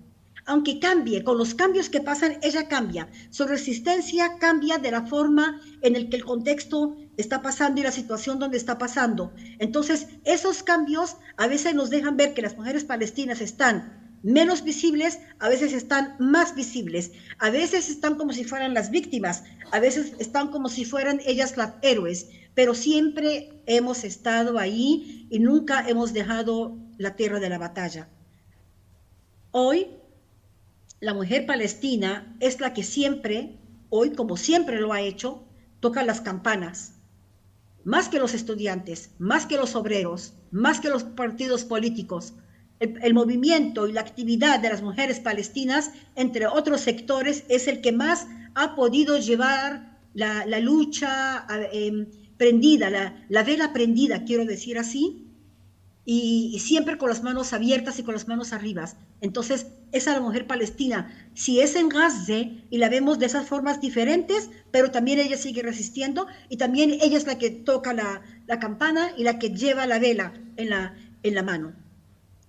Aunque cambie, con los cambios que pasan, ella cambia. Su resistencia cambia de la forma en el que el contexto está pasando y la situación donde está pasando. Entonces, esos cambios a veces nos dejan ver que las mujeres palestinas están menos visibles, a veces están más visibles, a veces están como si fueran las víctimas, a veces están como si fueran ellas las héroes, pero siempre hemos estado ahí y nunca hemos dejado la tierra de la batalla. Hoy, la mujer palestina es la que siempre, hoy como siempre lo ha hecho, toca las campanas, más que los estudiantes, más que los obreros, más que los partidos políticos, el, movimiento y la actividad de las mujeres palestinas, entre otros sectores, es el que más ha podido llevar la, lucha em, prendida, la, vela prendida, quiero decir así, y, siempre con las manos abiertas y con las manos arriba. Entonces, esa la mujer palestina, si es en Gaza y la vemos de esas formas diferentes, pero también ella sigue resistiendo y también ella es la que toca la, la campana y la que lleva la vela en la, en la mano.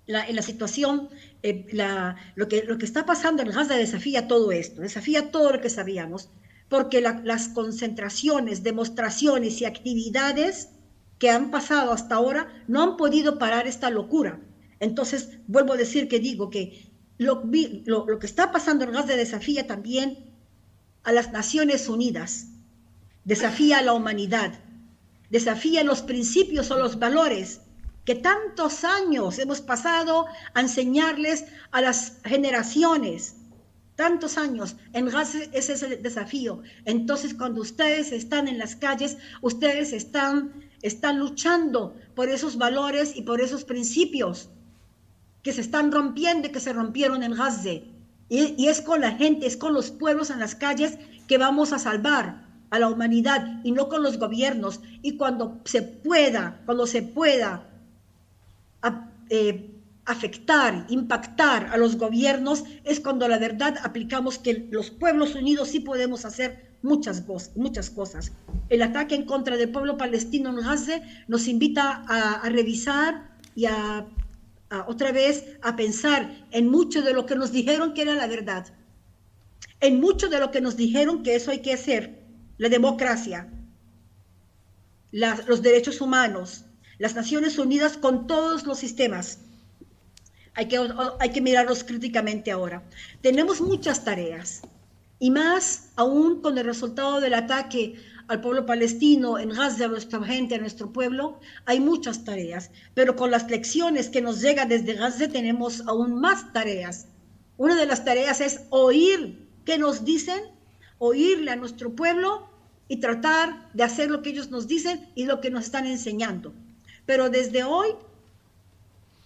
En la situación, eh, lo, que, está pasando en Gaza desafía todo esto, desafía todo lo que sabíamos, porque las concentraciones, demostraciones y actividades que han pasado hasta ahora no han podido parar esta locura. Entonces, vuelvo a decir que digo que lo, lo que está pasando en Gaza desafía también a las Naciones Unidas, desafía a la humanidad, desafía los principios o los valores que tantos años hemos pasado a enseñarles a las generaciones. Tantos años, en ese es el desafío. Entonces, cuando ustedes están en las calles, ustedes están, están luchando por esos valores y por esos principios que se están rompiendo y que se rompieron en Gaza. Y, y es con la gente, es con los pueblos en las calles que vamos a salvar a la humanidad y no con los gobiernos. Y cuando se pueda, cuando se pueda eh, afectar, impactar a los gobiernos, es cuando la verdad aplicamos que los pueblos unidos sí podemos hacer muchas, muchas cosas. El ataque en contra del pueblo palestino en Gaza nos invita a, revisar y a, otra vez a pensar en mucho de lo que nos dijeron que era la verdad, en mucho de lo que nos dijeron que eso hay que hacer, la democracia, los derechos humanos, las Naciones Unidas con todos los sistemas. Hay que, hay que mirarlos críticamente ahora. Tenemos muchas tareas y más aún con el resultado del ataque al pueblo palestino en Gaza, a nuestra gente, a nuestro pueblo, hay muchas tareas, pero con las lecciones que nos llegan desde Gaza tenemos aún más tareas. Una de las tareas es oír qué nos dicen, oírle a nuestro pueblo y tratar de hacer lo que ellos nos dicen y lo que nos están enseñando. Pero desde hoy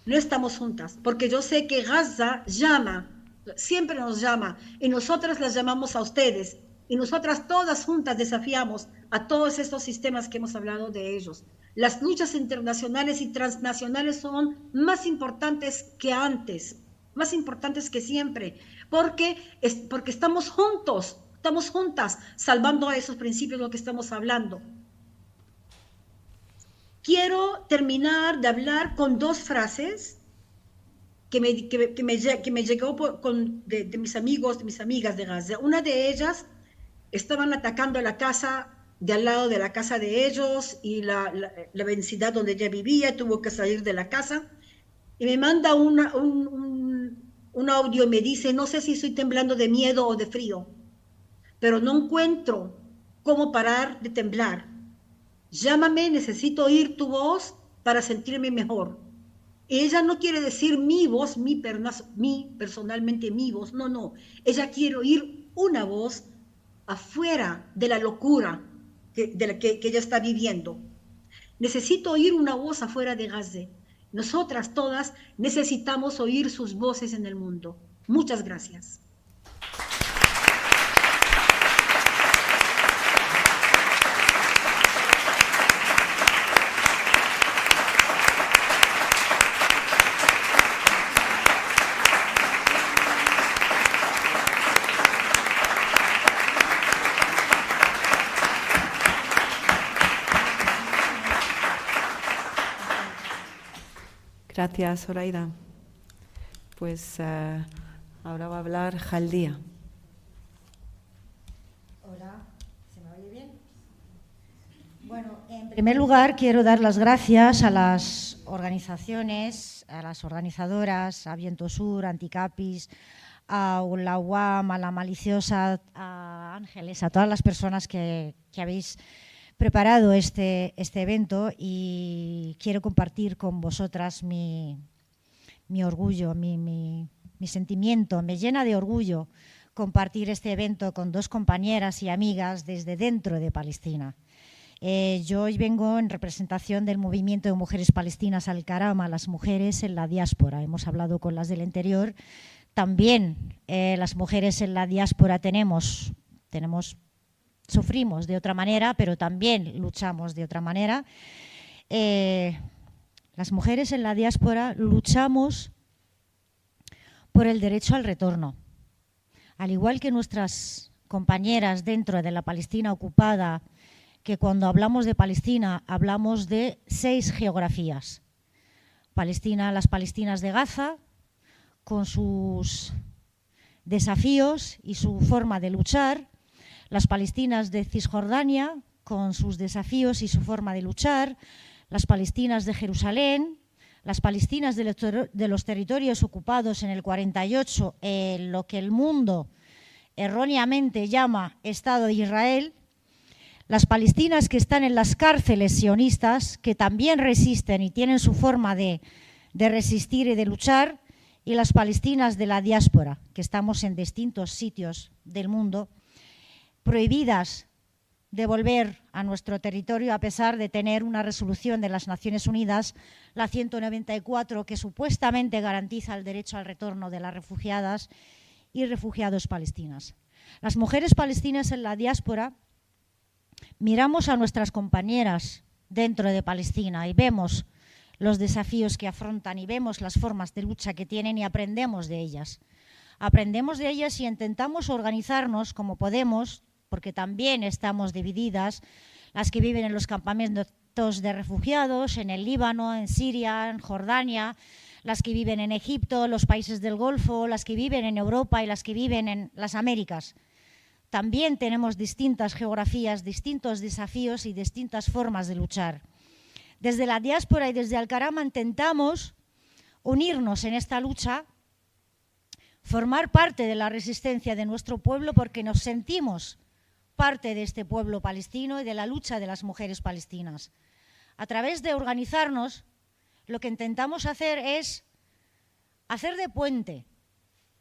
no estamos juntas, porque yo sé que Gaza llama, siempre nos llama, y nosotras las llamamos a ustedes, y nosotras todas juntas desafiamos a todos estos sistemas que hemos hablado de ellos. Las luchas internacionales y transnacionales son más importantes que antes, más importantes que siempre, porque, es, porque estamos juntos, estamos juntas salvando a esos principios de lo que estamos hablando. Quiero terminar de hablar con dos frases que me, que, me, que me llegó con, de, mis amigos, de mis amigas de Gaza. Una de ellas estaban atacando la casa de al lado de la casa de ellos y la, la, la donde ella vivía, tuvo que salir de la casa. Y me manda un, un, un audio y me dice, no sé si estoy temblando de miedo o de frío pero no encuentro cómo parar de temblar. Llámame, necesito oír tu voz para sentirme mejor. Ella no quiere decir mi voz, mi, mi personalmente mi voz, no, no. Ella quiere oír una voz afuera de la locura que, de la que, ella está viviendo. Necesito oír una voz afuera de Gaza. Nosotras todas necesitamos oír sus voces en el mundo. Muchas gracias. Gracias, Zoraida. Pues uh, ahora va a hablar Jaldía. Hola, ¿se me oye bien? Bueno, en primer lugar quiero dar las gracias a las organizaciones, a las organizadoras, a Viento Sur, Anticapis, a la UAM, a la Maliciosa, a Ángeles, a todas las personas que, que habéis preparado este, este evento y quiero compartir con vosotras mi, mi orgullo, mi, mi, mi, sentimiento. Me llena de orgullo compartir este evento con dos compañeras y amigas desde dentro de Palestina. Eh, yo hoy vengo en representación del movimiento de mujeres palestinas Al-Karama, las mujeres en la diáspora. Hemos hablado con las del interior. También eh, las mujeres en la diáspora tenemos, tenemos sufrimos de otra manera, pero también luchamos de otra manera. Eh, las mujeres en la diáspora luchamos por el derecho al retorno. Al igual que nuestras compañeras dentro de la Palestina ocupada, que cuando hablamos de Palestina hablamos de seis geografías. Palestina, las palestinas de Gaza, con sus desafíos y su forma de luchar, las palestinas de Cisjordania, con sus desafíos y su forma de luchar, las palestinas de Jerusalén, las palestinas de los territorios ocupados en el 48, en lo que el mundo erróneamente llama Estado de Israel, las palestinas que están en las cárceles sionistas, que también resisten y tienen su forma de, de resistir y de luchar, y las palestinas de la diáspora, que estamos en distintos sitios del mundo, prohibidas de volver a nuestro territorio a pesar de tener una resolución de las Naciones Unidas, la 194, que supuestamente garantiza el derecho al retorno de las refugiadas y refugiados palestinas. Las mujeres palestinas en la diáspora miramos a nuestras compañeras dentro de Palestina y vemos los desafíos que afrontan y vemos las formas de lucha que tienen y aprendemos de ellas. Aprendemos de ellas y intentamos organizarnos como podemos, porque también estamos divididas, las que viven en los campamentos de refugiados, en el Líbano, en Siria, en Jordania, las que viven en Egipto, los países del Golfo, las que viven en Europa y las que viven en las Américas. También tenemos distintas geografías, distintos desafíos y distintas formas de luchar. Desde la diáspora y desde Alcarama intentamos unirnos en esta lucha, formar parte de la resistencia de nuestro pueblo porque nos sentimos parte de este pueblo palestino y de la lucha de las mujeres palestinas. A través de organizarnos, lo que intentamos hacer es hacer de puente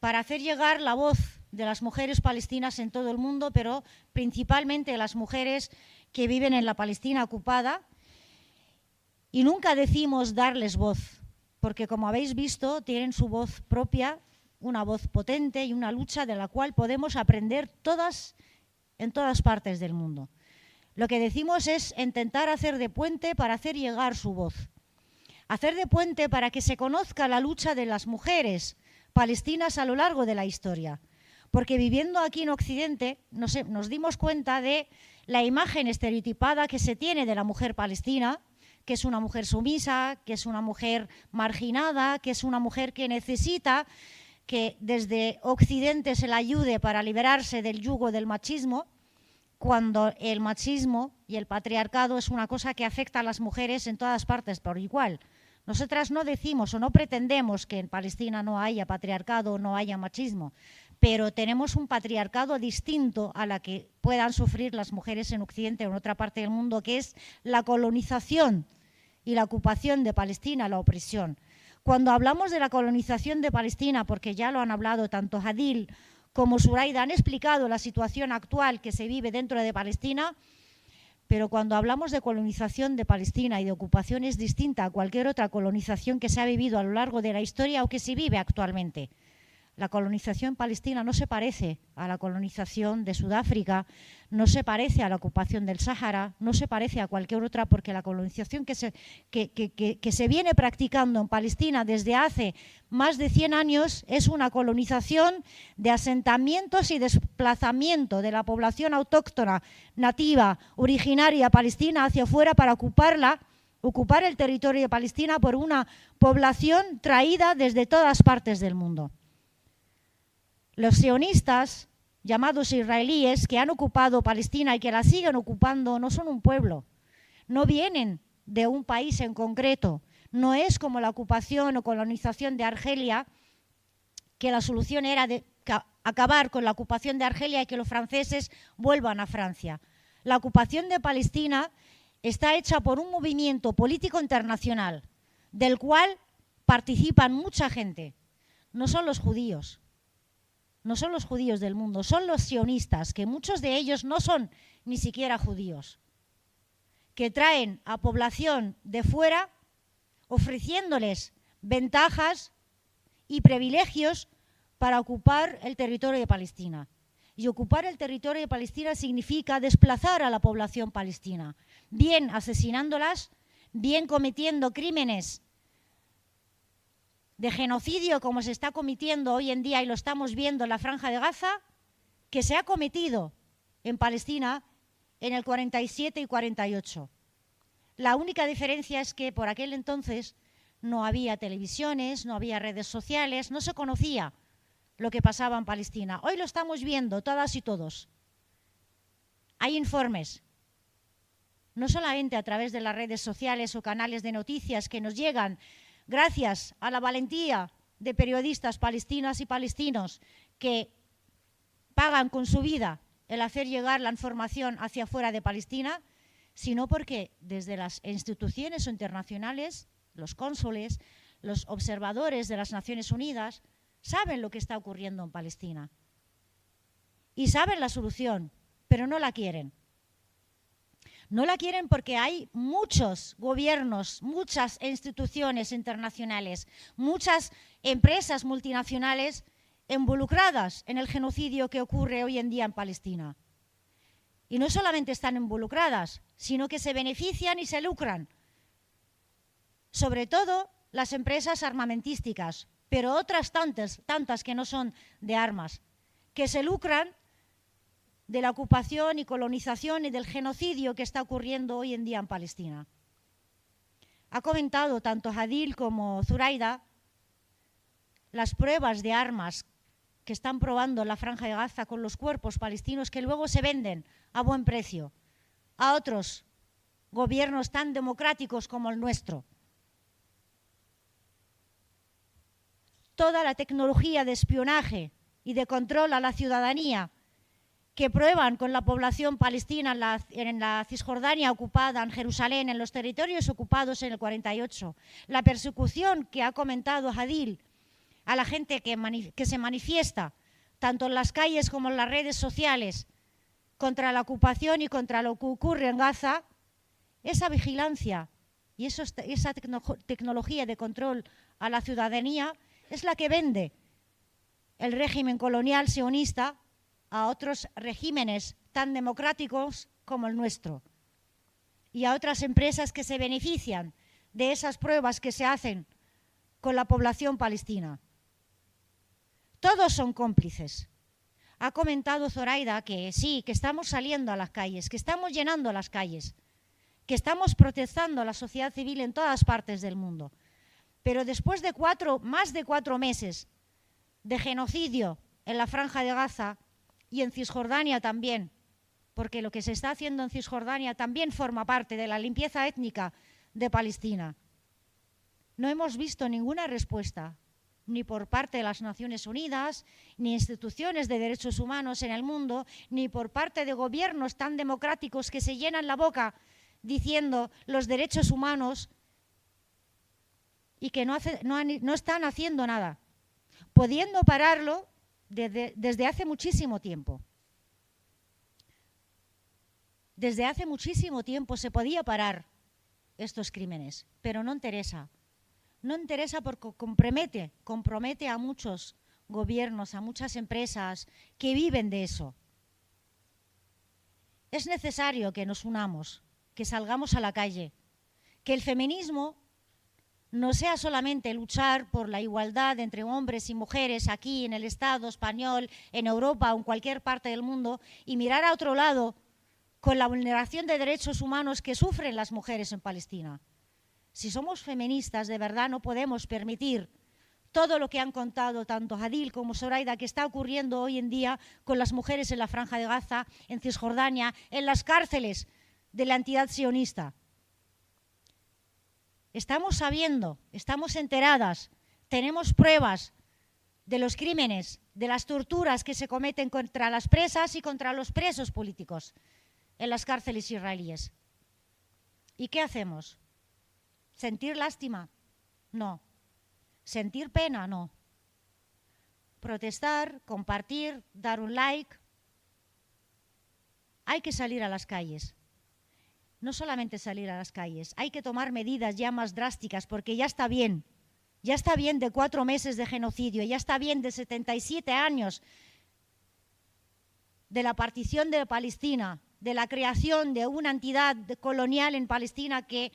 para hacer llegar la voz de las mujeres palestinas en todo el mundo, pero principalmente las mujeres que viven en la Palestina ocupada y nunca decimos darles voz, porque como habéis visto, tienen su voz propia, una voz potente y una lucha de la cual podemos aprender todas en todas partes del mundo. Lo que decimos es intentar hacer de puente para hacer llegar su voz. Hacer de puente para que se conozca la lucha de las mujeres palestinas a lo largo de la historia. Porque viviendo aquí en Occidente nos, dimos cuenta de la imagen estereotipada que se tiene de la mujer palestina, que es una mujer sumisa, que es una mujer marginada, que es una mujer que necesita que desde Occidente se la ayude para liberarse del yugo del machismo, cuando el machismo y el patriarcado es una cosa que afecta a las mujeres en todas partes por igual. Nosotras no decimos o no pretendemos que en Palestina no haya patriarcado o no haya machismo, pero tenemos un patriarcado distinto a la que puedan sufrir las mujeres en Occidente o en otra parte del mundo, que es la colonización y la ocupación de Palestina, la opresión. Cuando hablamos de la colonización de Palestina, porque ya lo han hablado tanto Hadil como Suraida, han explicado la situación actual que se vive dentro de Palestina, pero cuando hablamos de colonización de Palestina y de ocupación es distinta a cualquier otra colonización que se ha vivido a lo largo de la historia o que se vive actualmente. La colonización palestina no se parece a la colonización de Sudáfrica, no se parece a la ocupación del Sáhara, no se parece a cualquier otra, porque la colonización que se, viene practicando en Palestina desde hace más de 100 años es una colonización de asentamientos y desplazamiento de la población autóctona, nativa, originaria palestina hacia afuera para ocuparla ocupar el territorio de Palestina por una población traída desde todas partes del mundo. Los sionistas, llamados israelíes, que han ocupado Palestina y que la siguen ocupando, no son un pueblo, no vienen de un país en concreto. No es como la ocupación o colonización de Argelia, que la solución era acabar con la ocupación de Argelia y que los franceses vuelvan a Francia. La ocupación de Palestina está hecha por un movimiento político internacional, del cual participan mucha gente. No son los judíos, no son los judíos del mundo, son los sionistas, que muchos de ellos no son ni siquiera judíos, que traen a población de fuera ofreciéndoles ventajas y privilegios para ocupar el territorio de Palestina. Y ocupar el territorio de Palestina significa desplazar a la población palestina, bien asesinándolas, bien cometiendo crímenes de genocidio como se está cometiendo hoy en día y lo estamos viendo en la franja de Gaza, que se ha cometido en Palestina en el 47 y 48. La única diferencia es que por aquel entonces no había televisiones, no había redes sociales, no se conocía lo que pasaba en Palestina. Hoy lo estamos viendo todas y todos. Hay informes, no solamente a través de las redes sociales o canales de noticias que nos llegan gracias a la valentía de periodistas palestinas y palestinos que pagan con su vida el hacer llegar la información hacia afuera de Palestina, sino porque desde las instituciones internacionales, los cónsules, los observadores de las Naciones Unidas, saben lo que está ocurriendo en Palestina. Y saben la solución, pero no la quieren. No la quieren porque hay muchos gobiernos, muchas instituciones internacionales, muchas empresas multinacionales involucradas en el genocidio que ocurre hoy en día en Palestina. Y no solamente están involucradas, sino que se benefician y se lucran. Sobre todo las empresas armamentísticas, pero otras tantas, tantas que no son de armas, que se lucran de la ocupación y colonización y del genocidio que está ocurriendo hoy en día en Palestina. Ha comentado tanto Hadil como Zuraida las pruebas de armas que están probando en la franja de Gaza con los cuerpos palestinos que luego se venden a buen precio a otros gobiernos tan democráticos como el nuestro. Toda la tecnología de espionaje y de control a la ciudadanía que prueban con la población palestina en la, Cisjordania ocupada, en Jerusalén, en los territorios ocupados en el 48. La persecución que ha comentado Hadil a la gente que, que se manifiesta, tanto en las calles como en las redes sociales, contra la ocupación y contra lo que ocurre en Gaza, esa vigilancia y esa tecnología de control a la ciudadanía es la que vende el régimen colonial sionista a otros regímenes tan democráticos como el nuestro y a otras empresas que se benefician de esas pruebas que se hacen con la población palestina. Todos son cómplices. Ha comentado Zoraida que sí, que estamos saliendo a las calles, que estamos llenando las calles, que estamos protestando a la sociedad civil en todas partes del mundo. Pero después de cuatro, más de cuatro meses de genocidio en la franja de Gaza, y en Cisjordania también, porque lo que se está haciendo en Cisjordania también forma parte de la limpieza étnica de Palestina. No hemos visto ninguna respuesta, ni por parte de las Naciones Unidas, ni instituciones de derechos humanos en el mundo, ni por parte de gobiernos tan democráticos que se llenan la boca diciendo los derechos humanos y que no, no están haciendo nada, pudiendo pararlo desde, hace muchísimo tiempo. Desde hace muchísimo tiempo se podía parar estos crímenes, pero no interesa. No interesa porque compromete, compromete a muchos gobiernos, a muchas empresas que viven de eso. Es necesario que nos unamos, que salgamos a la calle, que el feminismo no sea solamente luchar por la igualdad entre hombres y mujeres aquí en el Estado español, en Europa o en cualquier parte del mundo y mirar a otro lado con la vulneración de derechos humanos que sufren las mujeres en Palestina. Si somos feministas, de verdad no podemos permitir todo lo que han contado tanto Hadil como Zoraida que está ocurriendo hoy en día con las mujeres en la Franja de Gaza, en Cisjordania, en las cárceles de la entidad sionista. Estamos sabiendo, estamos enteradas, tenemos pruebas de los crímenes, de las torturas que se cometen contra las presas y contra los presos políticos en las cárceles israelíes. ¿Y qué hacemos? ¿Sentir lástima? No. ¿Sentir pena? No. Protestar, compartir, dar un like. Hay que salir a las calles no solamente salir a las calles, hay que tomar medidas ya más drásticas porque ya está bien, ya está bien de cuatro meses de genocidio, ya está bien de 77 años de la partición de Palestina, de la creación de una entidad colonial en Palestina que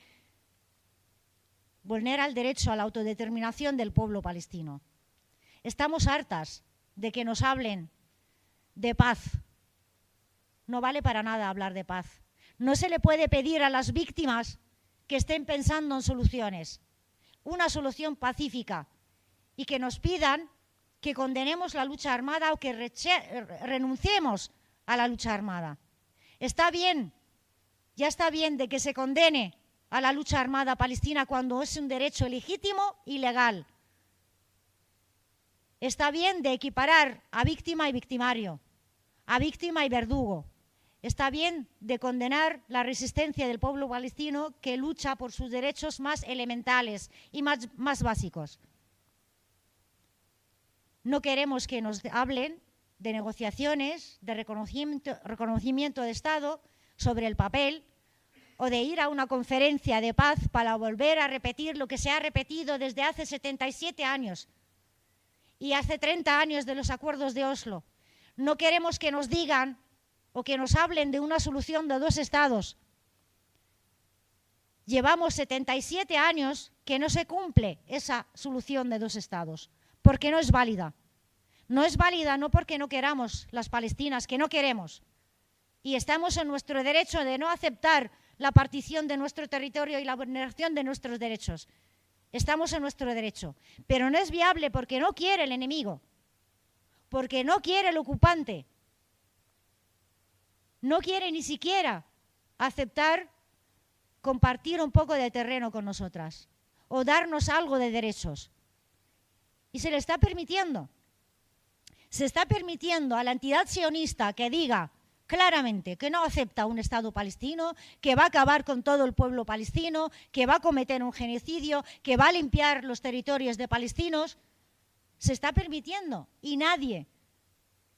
vulnera el derecho a la autodeterminación del pueblo palestino. Estamos hartas de que nos hablen de paz. No vale para nada hablar de paz. No se le puede pedir a las víctimas que estén pensando en soluciones. una solución pacífica y que nos pidan que condenemos la lucha armada o que renunciemos a la lucha armada. Está bien, ya está bien de que se condene a la lucha armada palestina cuando es un derecho legítimo y legal. Está bien de equiparar a víctima y victimario, a víctima y verdugo. Está bien de condenar la resistencia del pueblo palestino que lucha por sus derechos más elementales y más, básicos. No queremos que nos hablen de negociaciones, de reconocimiento, reconocimiento de Estado sobre el papel o de ir a una conferencia de paz para volver a repetir lo que se ha repetido desde hace 77 años y hace 30 años de los acuerdos de Oslo. No queremos que nos digan o que nos hablen de una solución de dos estados. Llevamos 77 años que no se cumple esa solución de dos estados, porque no es válida. No es válida no porque no queramos las palestinas, que no queremos. Y estamos en nuestro derecho de no aceptar la partición de nuestro territorio y la vulneración de nuestros derechos. Estamos en nuestro derecho. Pero no es viable porque no quiere el enemigo, porque no quiere el ocupante, no quiere ni siquiera aceptar compartir un poco de terreno con nosotras o darnos algo de derechos. Y se le está permitiendo. Se está permitiendo a la entidad sionista que diga, claramente que no acepta un Estado palestino, que va a acabar con todo el pueblo palestino, que va a cometer un genocidio, que va a limpiar los territorios de palestinos, se está permitiendo y nadie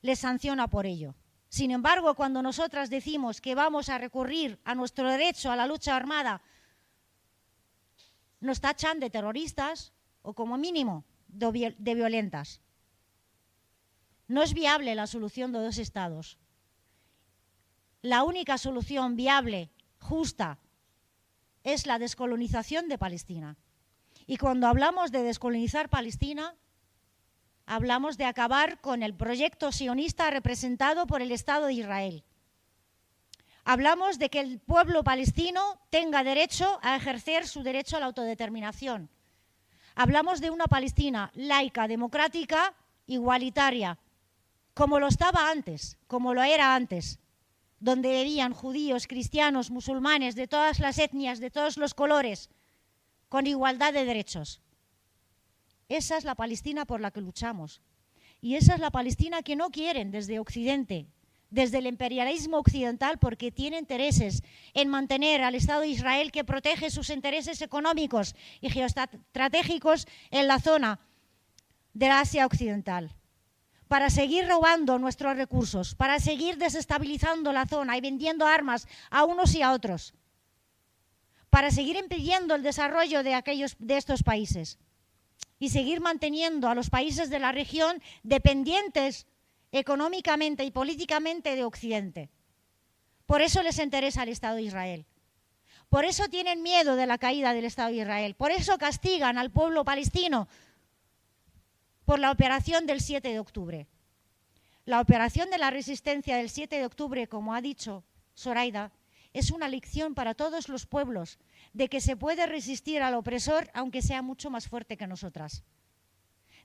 le sanciona por ello. Sin embargo, cuando nosotras decimos que vamos a recurrir a nuestro derecho a la lucha armada, nos tachan de terroristas o como mínimo de violentas. No es viable la solución de dos estados la única solución viable, justa, es la descolonización de Palestina. Y cuando hablamos de descolonizar Palestina, hablamos de acabar con el proyecto sionista representado por el Estado de Israel. Hablamos de que el pueblo palestino tenga derecho a ejercer su derecho a la autodeterminación. Hablamos de una Palestina laica, democrática, igualitaria, como lo estaba antes, como lo era antes, donde vivían judíos, cristianos, musulmanes, de todas las etnias, de todos los colores, con igualdad de derechos. Esa es la Palestina por la que luchamos. Y esa es la Palestina que no quieren desde Occidente, desde el imperialismo occidental, porque tiene intereses en mantener al Estado de Israel que protege sus intereses económicos y geoestratégicos en la zona de Asia Occidental para seguir robando nuestros recursos, para seguir desestabilizando la zona y vendiendo armas a unos y a otros, para seguir impidiendo el desarrollo de, aquellos, de estos países y seguir manteniendo a los países de la región dependientes económicamente y políticamente de Occidente. Por eso les interesa el Estado de Israel. Por eso tienen miedo de la caída del Estado de Israel. Por eso castigan al pueblo palestino por la operación del 7 de octubre. La operación de la resistencia del 7 de octubre, como ha dicho Zoraida, es una lección para todos los pueblos de que se puede resistir al opresor aunque sea mucho más fuerte que nosotras,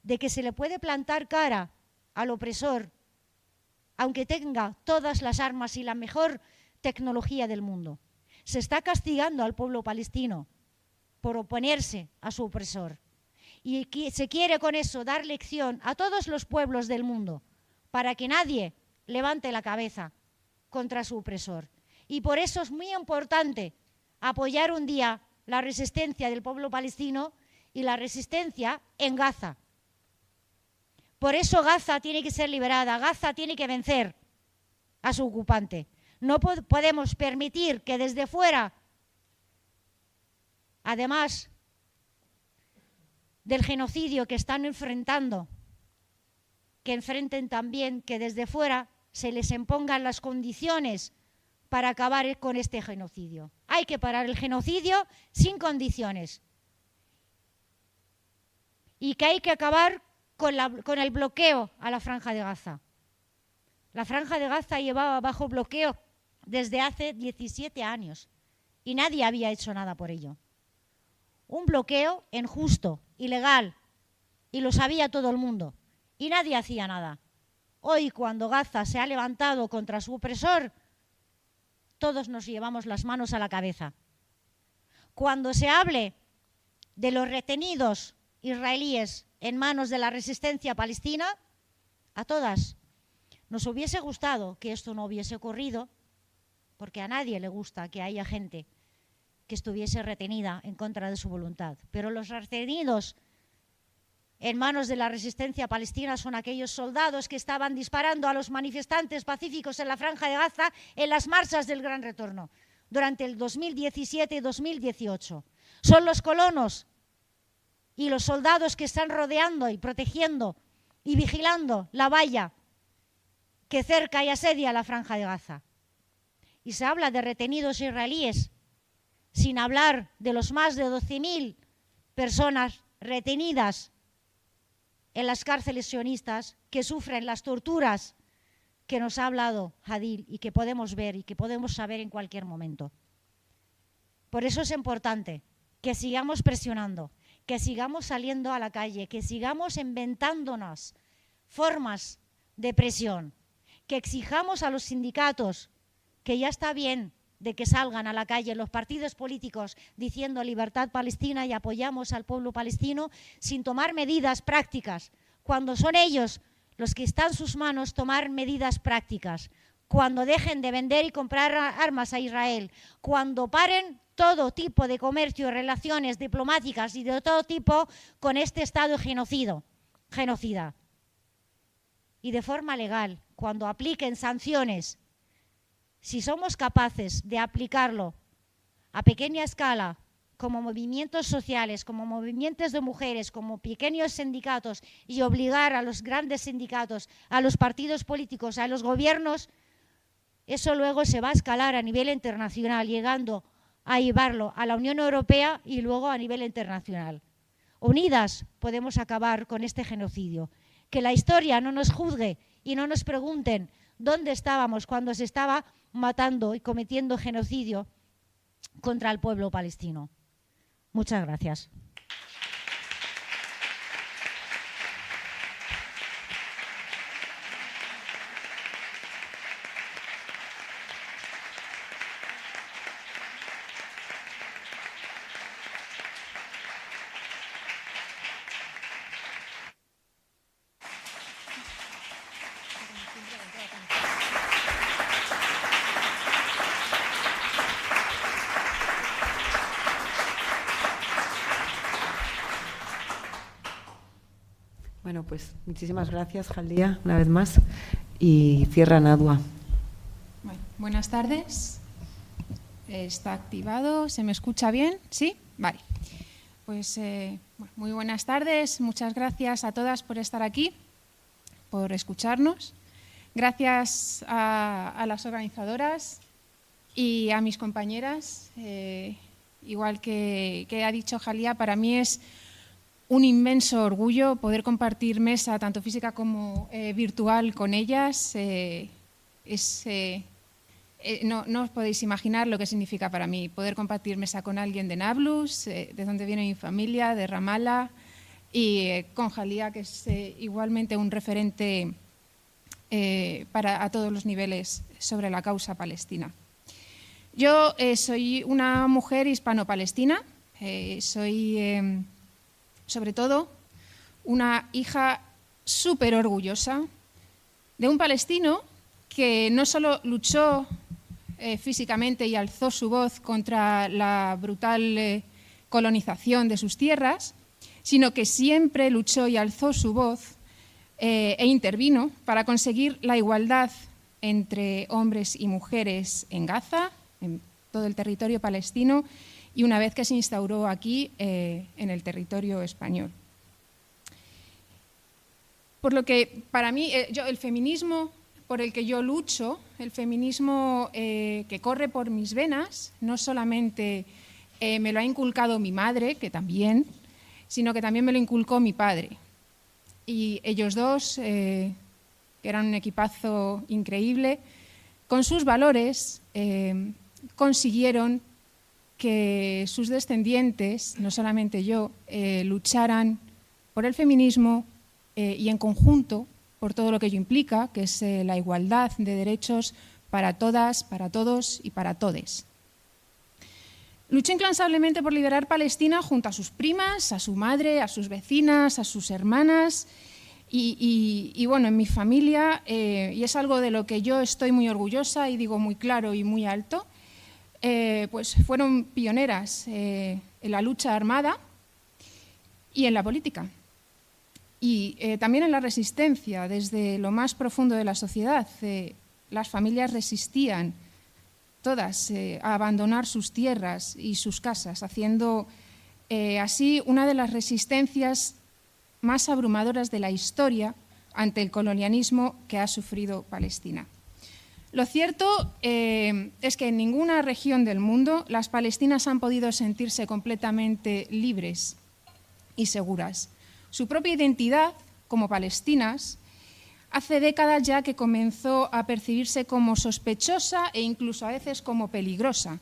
de que se le puede plantar cara al opresor aunque tenga todas las armas y la mejor tecnología del mundo. Se está castigando al pueblo palestino por oponerse a su opresor. Y se quiere con eso dar lección a todos los pueblos del mundo para que nadie levante la cabeza contra su opresor. Y por eso es muy importante apoyar un día la resistencia del pueblo palestino y la resistencia en Gaza. Por eso Gaza tiene que ser liberada, Gaza tiene que vencer a su ocupante. No podemos permitir que desde fuera, además del genocidio que están enfrentando, que enfrenten también que desde fuera se les impongan las condiciones para acabar con este genocidio. Hay que parar el genocidio sin condiciones. Y que hay que acabar con, el bloqueo a la franja de Gaza. La franja de Gaza llevaba bajo bloqueo desde hace 17 años y nadie había hecho nada por ello. un bloqueo injusto, ilegal, y lo sabía todo el mundo, y nadie hacía nada. Hoy, cuando Gaza se ha levantado contra su opresor, todos nos llevamos las manos a la cabeza. Cuando se hable de los retenidos israelíes en manos de la resistencia palestina, a todas nos hubiese gustado que esto no hubiese ocurrido, porque a nadie le gusta que haya gente que estuviese retenida en contra de su voluntad. Pero los retenidos en manos de la resistencia palestina son aquellos soldados que estaban disparando a los manifestantes pacíficos en la franja de Gaza en las marchas del Gran Retorno durante el 2017 y 2018. Son los colonos y los soldados que están rodeando y protegiendo y vigilando la valla que cerca y asedia la franja de Gaza. Y se habla de retenidos israelíes, sin hablar de los más de 12.000 personas retenidas en las cárceles sionistas que sufren las torturas que nos ha hablado Hadil y que podemos ver y que podemos saber en cualquier momento. Por eso es importante que sigamos presionando, que sigamos saliendo a la calle, que sigamos inventándonos formas de presión, que exijamos a los sindicatos que ya está bien de que salgan a la calle los partidos políticos diciendo libertad palestina y apoyamos al pueblo palestino sin tomar medidas prácticas, cuando son ellos los que están en sus manos tomar medidas prácticas, cuando dejen de vender y comprar armas a Israel, cuando paren todo tipo de comercio relaciones diplomáticas y de todo tipo con este Estado genocido, genocida. Y de forma legal, cuando apliquen sanciones, si somos capaces de aplicarlo a pequeña escala, como movimientos sociales, como movimientos de mujeres, como pequeños sindicatos y obligar a los grandes sindicatos, a los partidos políticos, a los gobiernos, eso luego se va a escalar a nivel internacional, llegando a llevarlo a la Unión Europea y luego a nivel internacional. Unidas podemos acabar con este genocidio. Que la historia no nos juzgue y no nos pregunten dónde estábamos cuando se estaba matando y cometiendo genocidio contra el pueblo palestino. Muchas gracias. Pues muchísimas gracias, Jaldía, una vez más. Y cierra Nadua. buenas tardes. ¿Está activado? ¿Se me escucha bien? ¿Sí? Vale. Pues eh, muy buenas tardes. Muchas gracias a todas por estar aquí, por escucharnos. Gracias a, las organizadoras y a mis compañeras. Eh, igual que, que ha dicho Jalía, para mí es un inmenso orgullo poder compartir mesa, tanto física como eh, virtual, con ellas. Eh, eh, no, os podéis imaginar lo que significa para mí poder compartir mesa con alguien de Nablus, de donde viene mi familia, de Ramala, y con Jalía, que es igualmente un referente para, a todos los niveles sobre la causa palestina. Yo soy una mujer hispano-palestina, soy sobre todo una hija súper orgullosa de un palestino que no solo luchó eh, físicamente y alzó su voz contra la brutal eh, colonización de sus tierras, sino que siempre luchó y alzó su voz eh, e intervino para conseguir la igualdad entre hombres y mujeres en Gaza, en todo el territorio palestino, y una vez que se instauró aquí eh, en el territorio español. Por lo que para mí eh, yo, el feminismo por el que yo lucho, el feminismo eh, que corre por mis venas, no solamente me lo ha inculcado mi madre, que también, sino que también me lo inculcó mi padre. Y ellos dos, que eran un equipazo increíble, con sus valores consiguieron que sus descendientes, no solamente yo, eh, lucharan por el feminismo eh, y en conjunto por todo lo que ello implica, que es eh, la igualdad de derechos para todas, para todos y para todes. Luchó incansablemente por liberar Palestina junto a sus primas, a su madre, a sus vecinas, a sus hermanas. Y, bueno, en mi familia, eh, y es algo de lo que yo estoy muy orgullosa y digo muy claro y muy alto, eh, pues fueron pioneras eh, en la lucha armada y en la política. Y también en la resistencia, desde lo más profundo de la sociedad. las familias resistían todas eh, a abandonar sus tierras y sus casas, haciendo eh, así una de las resistencias más abrumadoras de la historia ante el colonialismo que ha sufrido Palestina. Lo cierto eh, es que en ninguna región del mundo las palestinas han podido sentirse completamente libres y seguras. Su propia identidad como palestinas hace décadas ya que comenzó a percibirse como sospechosa e incluso a veces como peligrosa,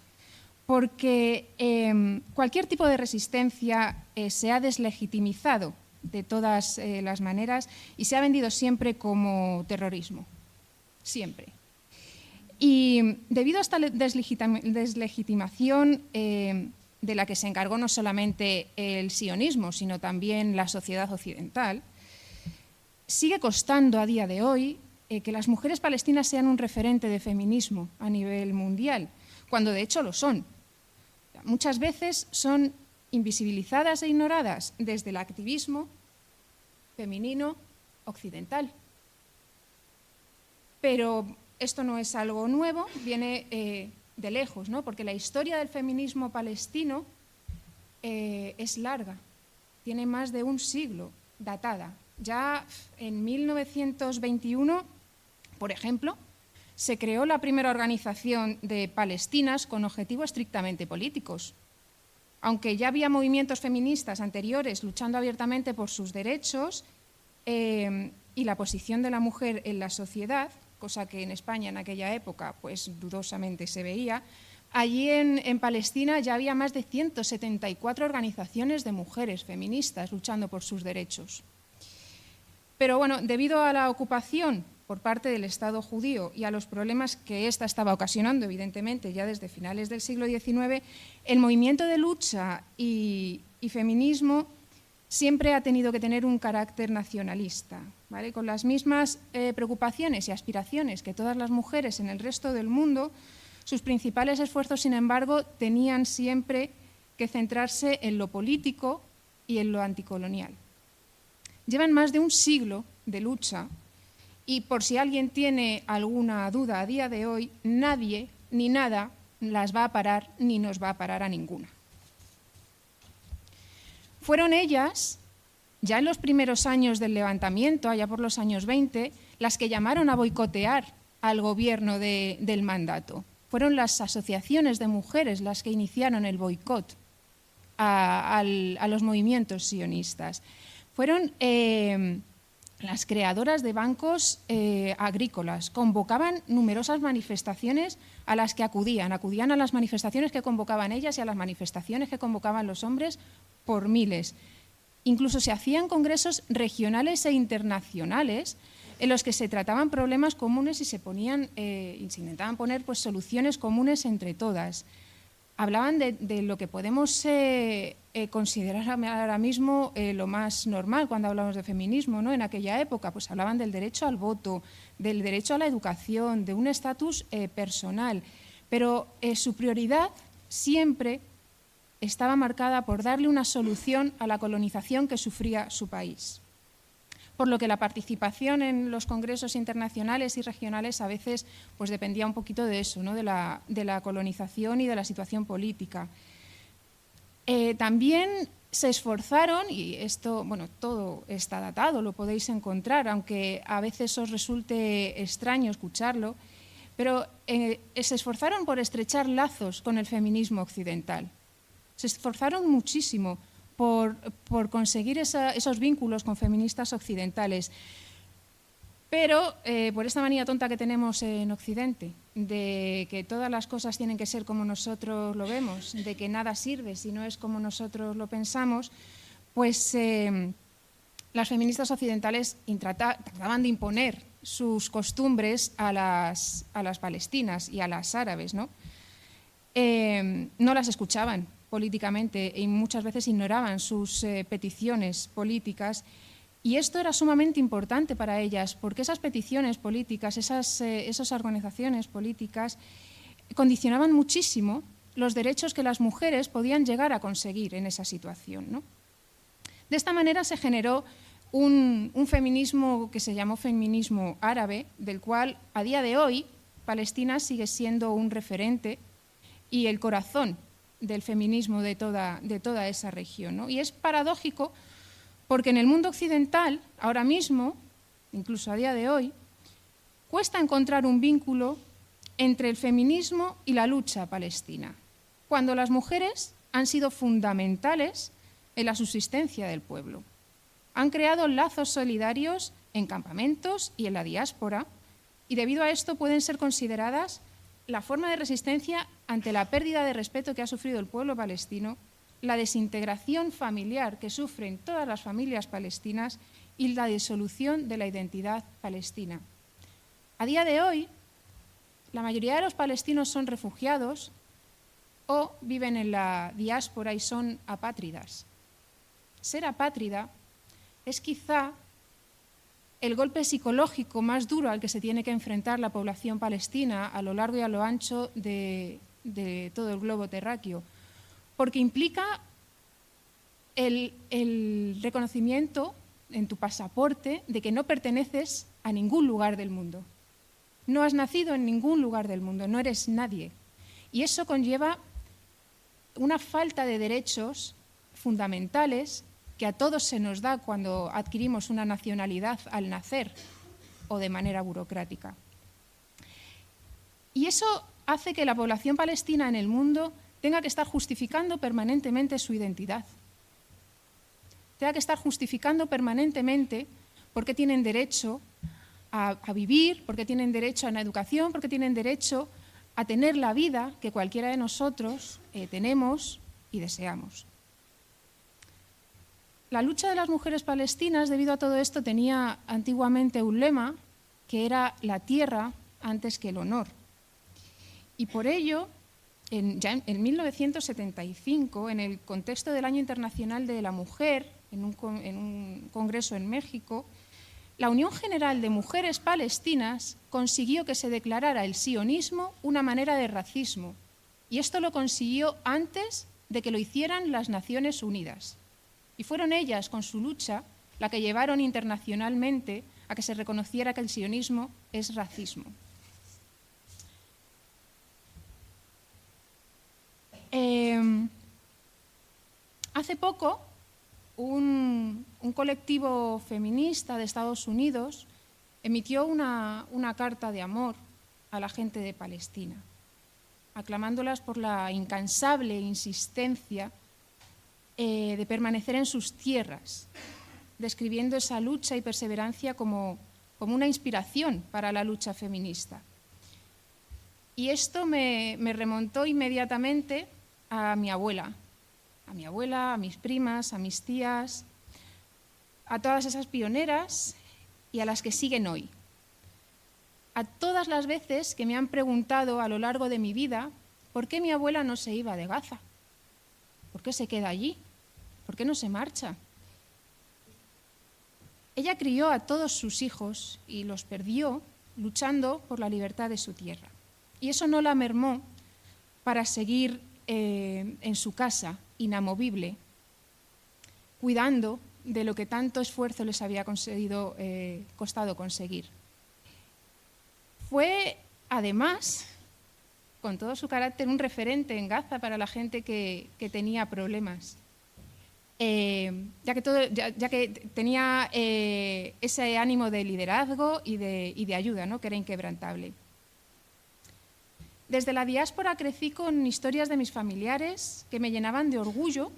porque em, cualquier tipo de resistencia eh, se ha deslegitimizado de todas eh, las maneras y se ha vendido siempre como terrorismo, siempre. Y debido a esta deslegitimación em, de la que se encargó no solamente el sionismo, sino también la sociedad occidental, sigue costando a día de hoy eh, que las mujeres palestinas sean un referente de feminismo a nivel mundial, cuando de hecho lo son. Muchas veces son invisibilizadas e ignoradas desde el activismo femenino occidental. Pero esto no es algo nuevo, viene eh, de lejos, ¿no? porque la historia del feminismo palestino eh, es larga, tiene más de un siglo datada. Ya en 1921, por ejemplo, se creó la primera organización de Palestinas con objetivos estrictamente políticos. Aunque ya había movimientos feministas anteriores luchando abiertamente por sus derechos eh, y la posición de la mujer en la sociedad, cosa que en España en aquella época pues dudosamente se veía, allí en, Palestina ya había más de 174 organizaciones de mujeres feministas luchando por sus derechos. Pero bueno, debido a la ocupación por parte del Estado judío y a los problemas que ésta estaba ocasionando, evidentemente, ya desde finales del siglo XIX, el movimiento de lucha y, feminismo siempre ha tenido que tener un carácter nacionalista, con las mismas eh, preocupaciones y aspiraciones que todas las mujeres en el resto del mundo. Sus principales esfuerzos, sin embargo, tenían siempre que centrarse en lo político y en lo anticolonial llevan más de un siglo de lucha y por si alguien tiene alguna duda a día de hoy, nadie ni nada las va a parar ni nos va a parar a ninguna. Fueron ellas, ya en los primeros años del levantamiento, allá por los años 20, las que llamaron a boicotear al gobierno del mandato. Fueron las asociaciones de mujeres las que iniciaron el boicot a los movimientos sionistas fueron eh, las creadoras de bancos eh, agrícolas. Convocaban numerosas manifestaciones a las que acudían. Acudían a las manifestaciones que convocaban ellas y a las manifestaciones que convocaban los hombres por miles. Incluso se hacían congresos regionales e internacionales en los que se trataban problemas comunes y se eh, intentaban poner pues, soluciones comunes entre todas hablaban de, lo que podemos eh, eh, considerar ahora mismo lo más normal cuando hablamos de feminismo, ¿no? En aquella época, pues hablaban del derecho al voto, del derecho a la educación, de un estatus personal, pero su prioridad siempre estaba marcada por darle una solución a la colonización que sufría su país por lo que la participación en los congresos internacionales y regionales a veces pues, dependía un poquito de eso, de, la, colonización y de la situación política. Eh, también se esforzaron, y esto, bueno, todo está datado, lo podéis encontrar, aunque a veces os resulte extraño escucharlo, pero eh, se esforzaron por estrechar lazos con el feminismo occidental. Se esforzaron muchísimo por, conseguir esos vínculos con feministas occidentales. Pero eh, por esta manía tonta que tenemos en Occidente, de que todas las cosas tienen que ser como nosotros lo vemos, de que nada sirve si no es como nosotros lo pensamos, pues eh, las feministas occidentales trataban de imponer sus costumbres a las, palestinas y a las árabes. ¿no? Eh, no las escuchaban políticamente y muchas veces ignoraban sus peticiones políticas y esto era sumamente importante para ellas, porque esas peticiones políticas, esas, eh, esas organizaciones políticas, condicionaban muchísimo los derechos que las mujeres podían llegar a conseguir en esa situación. De esta manera se generó un, un, feminismo que se llamó feminismo árabe, del cual a día de hoy Palestina sigue siendo un referente y el corazón del feminismo de toda, de toda esa región. ¿no? Y es paradójico porque en el mundo occidental, ahora mismo, incluso a día de hoy, cuesta encontrar un vínculo entre el feminismo y la lucha palestina, cuando las mujeres han sido fundamentales en la subsistencia del pueblo. Han creado lazos solidarios en campamentos y en la diáspora, y debido a esto pueden ser consideradas la forma de resistencia ante la pérdida de respeto que ha sufrido el pueblo palestino la desintegración familiar que sufren todas las familias palestinas y la disolución de la identidad palestina. A día de hoy, la mayoría de los palestinos son refugiados o viven en la diáspora y son apátridas. Ser apátrida es quizá el golpe psicológico más duro al que se tiene que enfrentar la población palestina a lo largo y a lo ancho de, todo el globo terráqueo porque implica el, reconocimiento en tu pasaporte de que no perteneces a ningún lugar del mundo. No has nacido en ningún lugar del mundo, no eres nadie. Y eso conlleva una falta de derechos fundamentales que a todos se nos da cuando adquirimos una nacionalidad al nacer o de manera burocrática. Y eso hace que la población palestina en el mundo tenga que estar justificando permanentemente su identidad. Tenga que estar justificando permanentemente por qué tienen derecho a, vivir, por qué tienen derecho a una educación, por qué tienen derecho a tener la vida que cualquiera de nosotros eh, tenemos y deseamos. La lucha de las mujeres palestinas, debido a todo esto, tenía antiguamente un lema que era la tierra antes que el honor. Y por ello en, ya en, 1975, en el contexto del Año Internacional de la Mujer, en un, en un congreso en México, la Unión General de Mujeres Palestinas consiguió que se declarara el sionismo una manera de racismo, y esto lo consiguió antes de que lo hicieran las Naciones Unidas. Y fueron ellas, con su lucha, la que llevaron internacionalmente a que se reconociera que el sionismo es racismo. Em, hace poco, un, colectivo feminista de Estados Unidos emitió una, carta de amor a la gente de Palestina, aclamándolas por la incansable insistencia eh, de permanecer en sus tierras, describiendo esa lucha y perseverancia como una inspiración para la lucha feminista. Y esto me, remontó inmediatamente a mi abuela, a mi abuela, a mis primas, a mis tías, a todas esas pioneras y a las que siguen hoy. A todas las veces que me han preguntado a lo largo de mi vida por qué mi abuela no se iba de Gaza, por qué se queda allí, por qué no se marcha. Ella crió a todos sus hijos y los perdió luchando por la libertad de su tierra. Y eso no la mermó para seguir eh, en su casa, inamovible, cuidando de lo que tanto esfuerzo les había eh, costado conseguir. Fue, además, con todo su carácter, un referente en Gaza para la gente que, tenía problemas. Eh, ya, que tenía ese ánimo de liderazgo y de, y de ayuda, ¿no? que era inquebrantable. Desde la diáspora crecí con historias de mis familiares que me llenaban de orgullo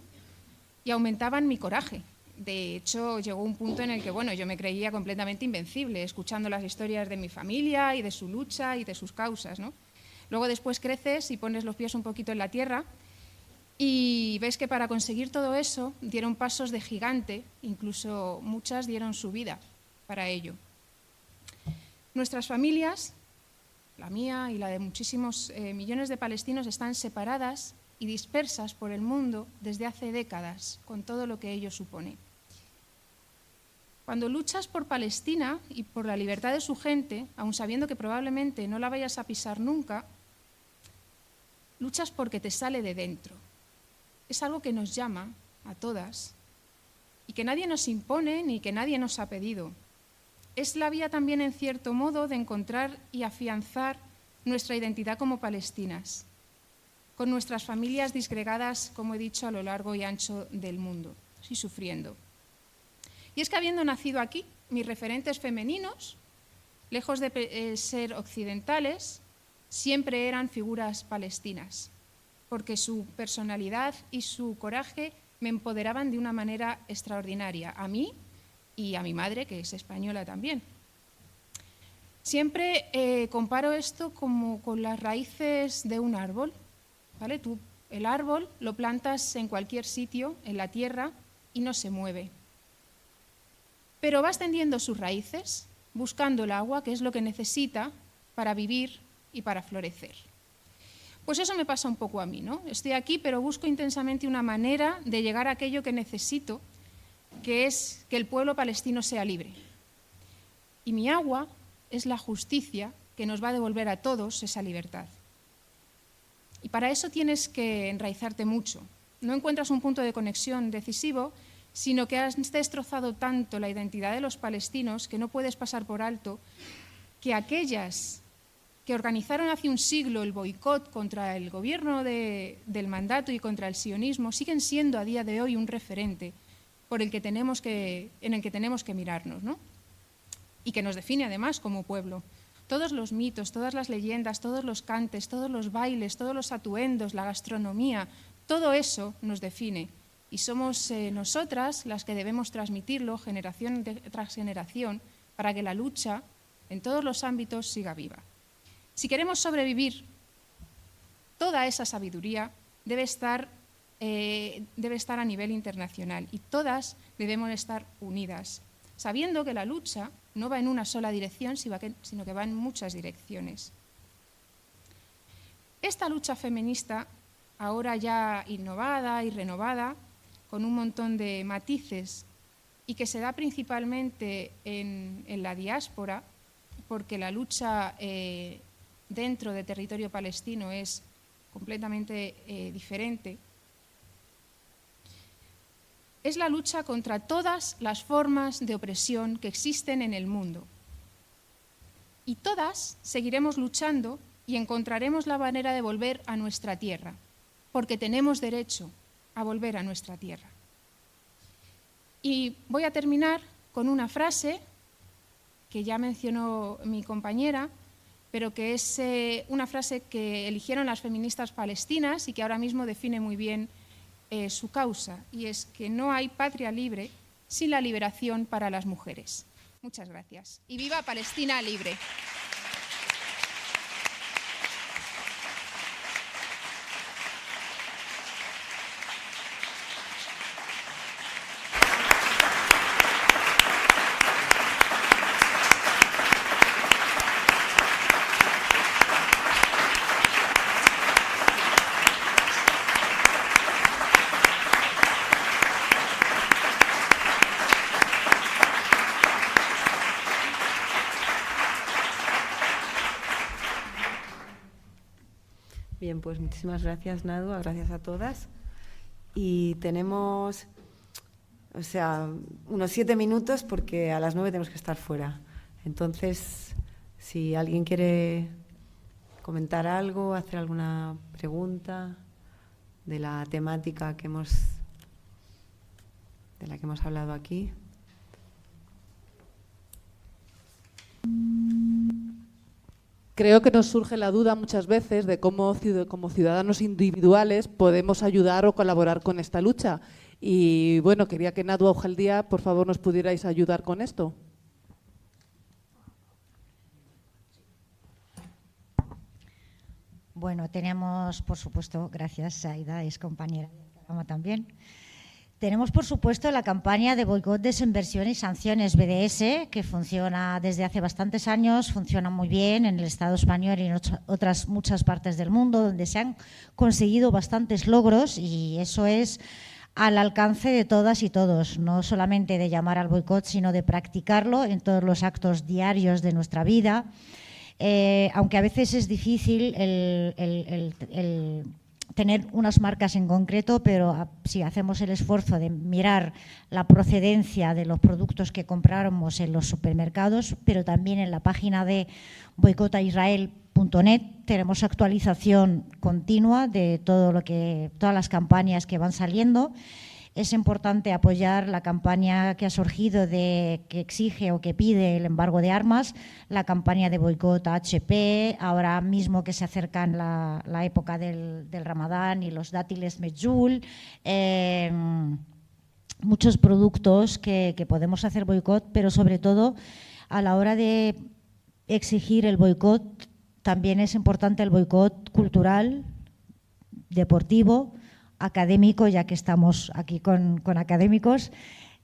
y aumentaban mi coraje, De hecho, llegó un punto en el que, bueno, yo me creía completamente invencible, escuchando las historias de mi familia y de su lucha y de sus causas, ¿no? Luego después creces y pones los pies un poquito en la tierra y ves que para conseguir todo eso dieron pasos de gigante, incluso muchas dieron su vida para ello. Nuestras familias, la mía y la de muchísimos eh, millones de palestinos, están separadas y dispersas por el mundo desde hace décadas, con todo lo que ello supone. Cuando luchas por Palestina y por la libertad de su gente, aun sabiendo que probablemente no la vayas a pisar nunca, luchas porque te sale de dentro. Es algo que nos llama a todas y que nadie nos impone ni que nadie nos ha pedido. Es la vía también, en cierto modo, de encontrar y afianzar nuestra identidad como palestinas, con nuestras familias disgregadas, como he dicho, a lo largo y ancho del mundo, y sufriendo. Y es que habiendo nacido aquí, mis referentes femeninos, lejos de eh, ser occidentales, siempre eran figuras palestinas, porque su personalidad y su coraje me empoderaban de una manera extraordinaria, a mí y a mi madre, que es española también. Siempre eh, comparo esto como con las raíces de un árbol. ¿vale? Tú el árbol lo plantas en cualquier sitio, en la tierra, y no se mueve pero va extendiendo sus raíces, buscando el agua, que es lo que necesita para vivir y para florecer. Pues eso me pasa un poco a mí, ¿no? Estoy aquí, pero busco intensamente una manera de llegar a aquello que necesito, que es que el pueblo palestino sea libre. Y mi agua es la justicia que nos va a devolver a todos esa libertad. Y para eso tienes que enraizarte mucho. No encuentras un punto de conexión decisivo sino que has destrozado tanto la identidad de los palestinos que no puedes pasar por alto que aquellas que organizaron hace un siglo el boicot contra el gobierno del mandato y contra el sionismo siguen siendo a día de hoy un referente por el que tenemos que, en el que tenemos que mirarnos, ¿no? y que nos define además como pueblo. Todos los mitos, todas las leyendas, todos los cantes, todos los bailes, todos los atuendos, la gastronomía, todo eso nos define y somos eh, nosotras las que debemos transmitirlo generación tras generación para que la lucha en todos los ámbitos siga viva. Si queremos sobrevivir, toda esa sabiduría debe estar, eh, debe estar a nivel internacional y todas debemos estar unidas, sabiendo que la lucha no va en una sola dirección, sino que va en muchas direcciones. Esta lucha feminista, ahora ya innovada y renovada, con un montón de matices y que se da principalmente en, la diáspora, porque la lucha eh, dentro del territorio palestino es completamente eh, diferente, es la lucha contra todas las formas de opresión que existen en el mundo. Y todas seguiremos luchando y encontraremos la manera de volver a nuestra tierra, porque tenemos derecho a volver a nuestra tierra. Y voy a terminar con una frase que ya mencionó mi compañera, pero que es eh, una frase que eligieron las feministas palestinas y que ahora mismo define muy bien eh, su causa, y es que no hay patria libre sin la liberación para las mujeres. Muchas gracias. Y viva Palestina libre. Pues muchísimas gracias, Nadu, gracias a todas. Y tenemos, o sea, unos siete minutos porque a las nueve tenemos que estar fuera. Entonces, si alguien quiere comentar algo, hacer alguna pregunta de la temática que hemos de la que hemos hablado aquí. Creo que nos surge la duda muchas veces de cómo como ciudadanos individuales podemos ayudar o colaborar con esta lucha. Y bueno, quería que Nadua Ojaldía, por favor, nos pudierais ayudar con esto. Bueno, tenemos, por supuesto, gracias, Aida, es compañera del programa también. Tenemos, por supuesto, la campaña de boicot, desinversión y sanciones BDS, que funciona desde hace bastantes años, funciona muy bien en el Estado español y en otras muchas partes del mundo, donde se han conseguido bastantes logros y eso es al alcance de todas y todos, no solamente de llamar al boicot, sino de practicarlo en todos los actos diarios de nuestra vida. Eh, aunque a veces es difícil el, tener unas marcas en concreto, pero si hacemos el esfuerzo de mirar la procedencia de los productos que compráramos en los supermercados, pero también en la página de boicotaisrael.net tenemos actualización continua de todo lo que, todas las campañas que van saliendo es importante apoyar la campaña que ha surgido de que exige o que pide el embargo de armas, la campaña de boicot a HP, ahora mismo que se acerca la, la época del, Ramadán y los dátiles Medjul, eh, muchos productos que podemos hacer boicot, pero sobre todo a la hora de exigir el boicot, también es importante el boicot cultural, deportivo, académico, ya que estamos aquí con, académicos,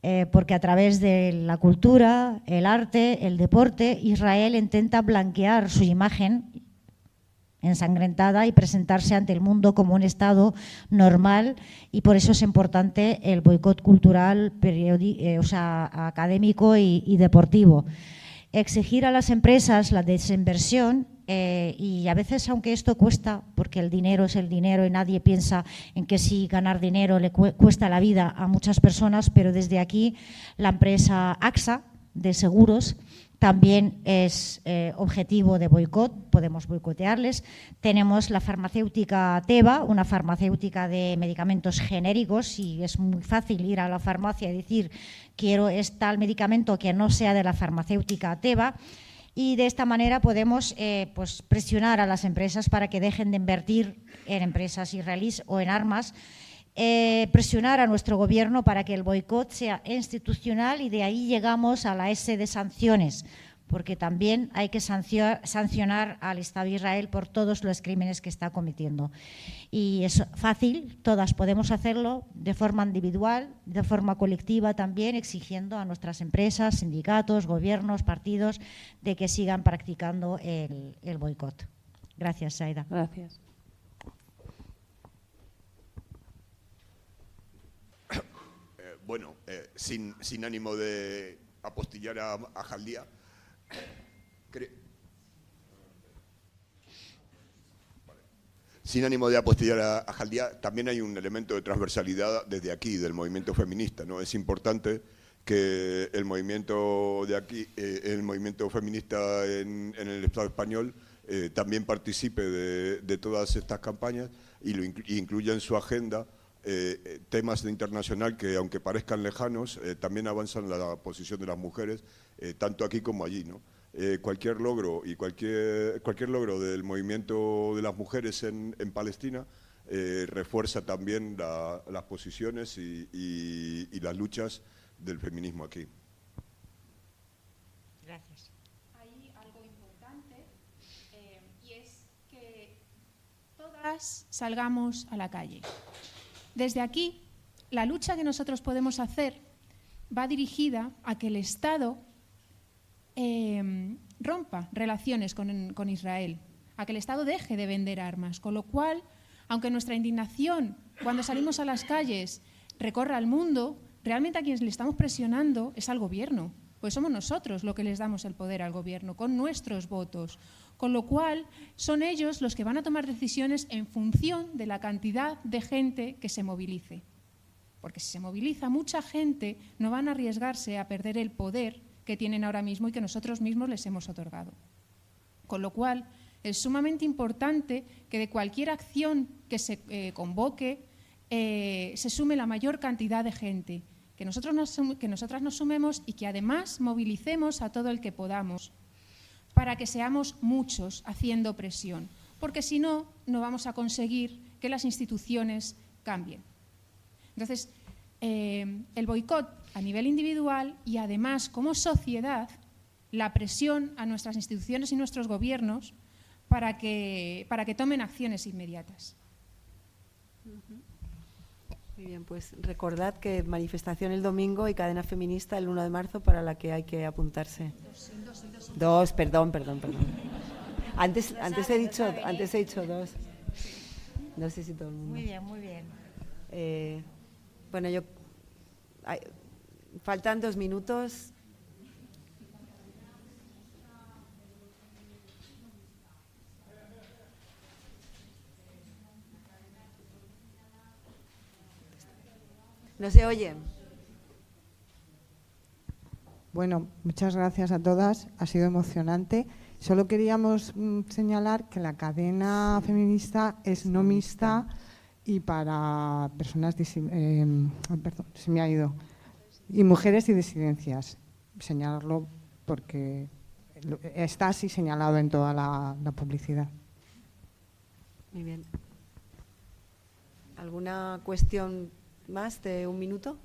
eh, porque a través de la cultura, el arte, el deporte, Israel intenta blanquear su imagen ensangrentada y presentarse ante el mundo como un Estado normal y por eso es importante el boicot cultural, eh, o sea, académico y deportivo. Exigir a las empresas la desinversión eh, y a veces, aunque esto cuesta, porque el dinero es el dinero y nadie piensa en que si ganar dinero le cuesta la vida a muchas personas, pero desde aquí la empresa AXA de seguros también es eh, objetivo de boicot, podemos boicotearles. Tenemos la farmacéutica Teva, una farmacéutica de medicamentos genéricos, y es muy fácil ir a la farmacia y decir quiero tal medicamento que no sea de la farmacéutica Teva y de esta manera podemos eh, pues presionar a las empresas para que dejen de invertir en empresas israelíes o en armas, eh, presionar a nuestro gobierno para que el boicot sea institucional y de ahí llegamos a la S de sanciones, porque también hay que sancionar al Estado de Israel por todos los crímenes que está cometiendo. Y es fácil, todas podemos hacerlo de forma individual, de forma colectiva también, exigiendo a nuestras empresas, sindicatos, gobiernos, partidos, de que sigan practicando el, boicot. Gracias, Saida. Gracias. Eh, bueno, eh, sin, ánimo de apostillar a, a Jaldía, sin ánimo de apostillar a, Jaldía, también hay un elemento de transversalidad desde aquí, del movimiento feminista. ¿no? Es importante que el movimiento de aquí, eh, el movimiento feminista en, el Estado español, eh, también participe de, todas estas campañas y lo incluya en su agenda eh, temas de internacional que, aunque parezcan lejanos, también avanzan la posición de las mujeres, tanto aquí como allí. ¿no? Eh, cualquier logro y cualquier, cualquier logro del movimiento de las mujeres en, en Palestina eh, refuerza también las posiciones y, las luchas del feminismo aquí. Gracias. Hay algo importante eh, y es que todas salgamos a la calle. Desde aquí, la lucha que nosotros podemos hacer va dirigida a que el Estado Em, rompa relaciones con, Israel, a que el Estado deje de vender armas. Con lo cual, aunque nuestra indignación cuando salimos a las calles recorra al mundo, realmente a quienes le estamos presionando es al gobierno, pues somos nosotros los que les damos el poder al gobierno con nuestros votos. Con lo cual, son ellos los que van a tomar decisiones en función de la cantidad de gente que se movilice. Porque si se moviliza mucha gente, no van a arriesgarse a perder el poder que tienen ahora mismo y que nosotros mismos les hemos otorgado. Con lo cual, es sumamente importante que de cualquier acción que se eh, convoque eh, se sume la mayor cantidad de gente, que, nosotros que nosotras nos sumemos y que además movilicemos a todo el que podamos para que seamos muchos haciendo presión, porque si no, no vamos a conseguir que las instituciones cambien. Entonces, eh, el boicot a nivel individual y además como sociedad la presión a nuestras instituciones y nuestros gobiernos para que, para que tomen acciones inmediatas. Muy bien, pues recordad que manifestación el domingo y cadena feminista el 1 de marzo para la que hay que apuntarse. Dos, perdón, perdón, perdón. Antes, antes he dicho, antes he dicho dos. No sé si todo el mundo. Muy bien, muy bien. Eh, bueno, yo faltan dos minutos. No se oye. Bueno, muchas gracias a todas. Ha sido emocionante. Solo queríamos mm, señalar que la cadena feminista es no mixta y para personas, eh, perdón, se me ha ido, y mujeres y disidencias. Señalarlo porque está así señalado en toda la, la publicidad. Muy bien. ¿Alguna cuestión más de un minuto?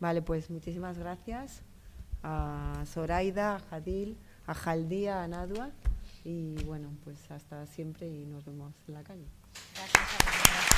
Vale, pues muchísimas gracias a Zoraida, a Jadil, a Jaldía, a Nadua y bueno, pues hasta siempre y nos vemos en la calle. Gracias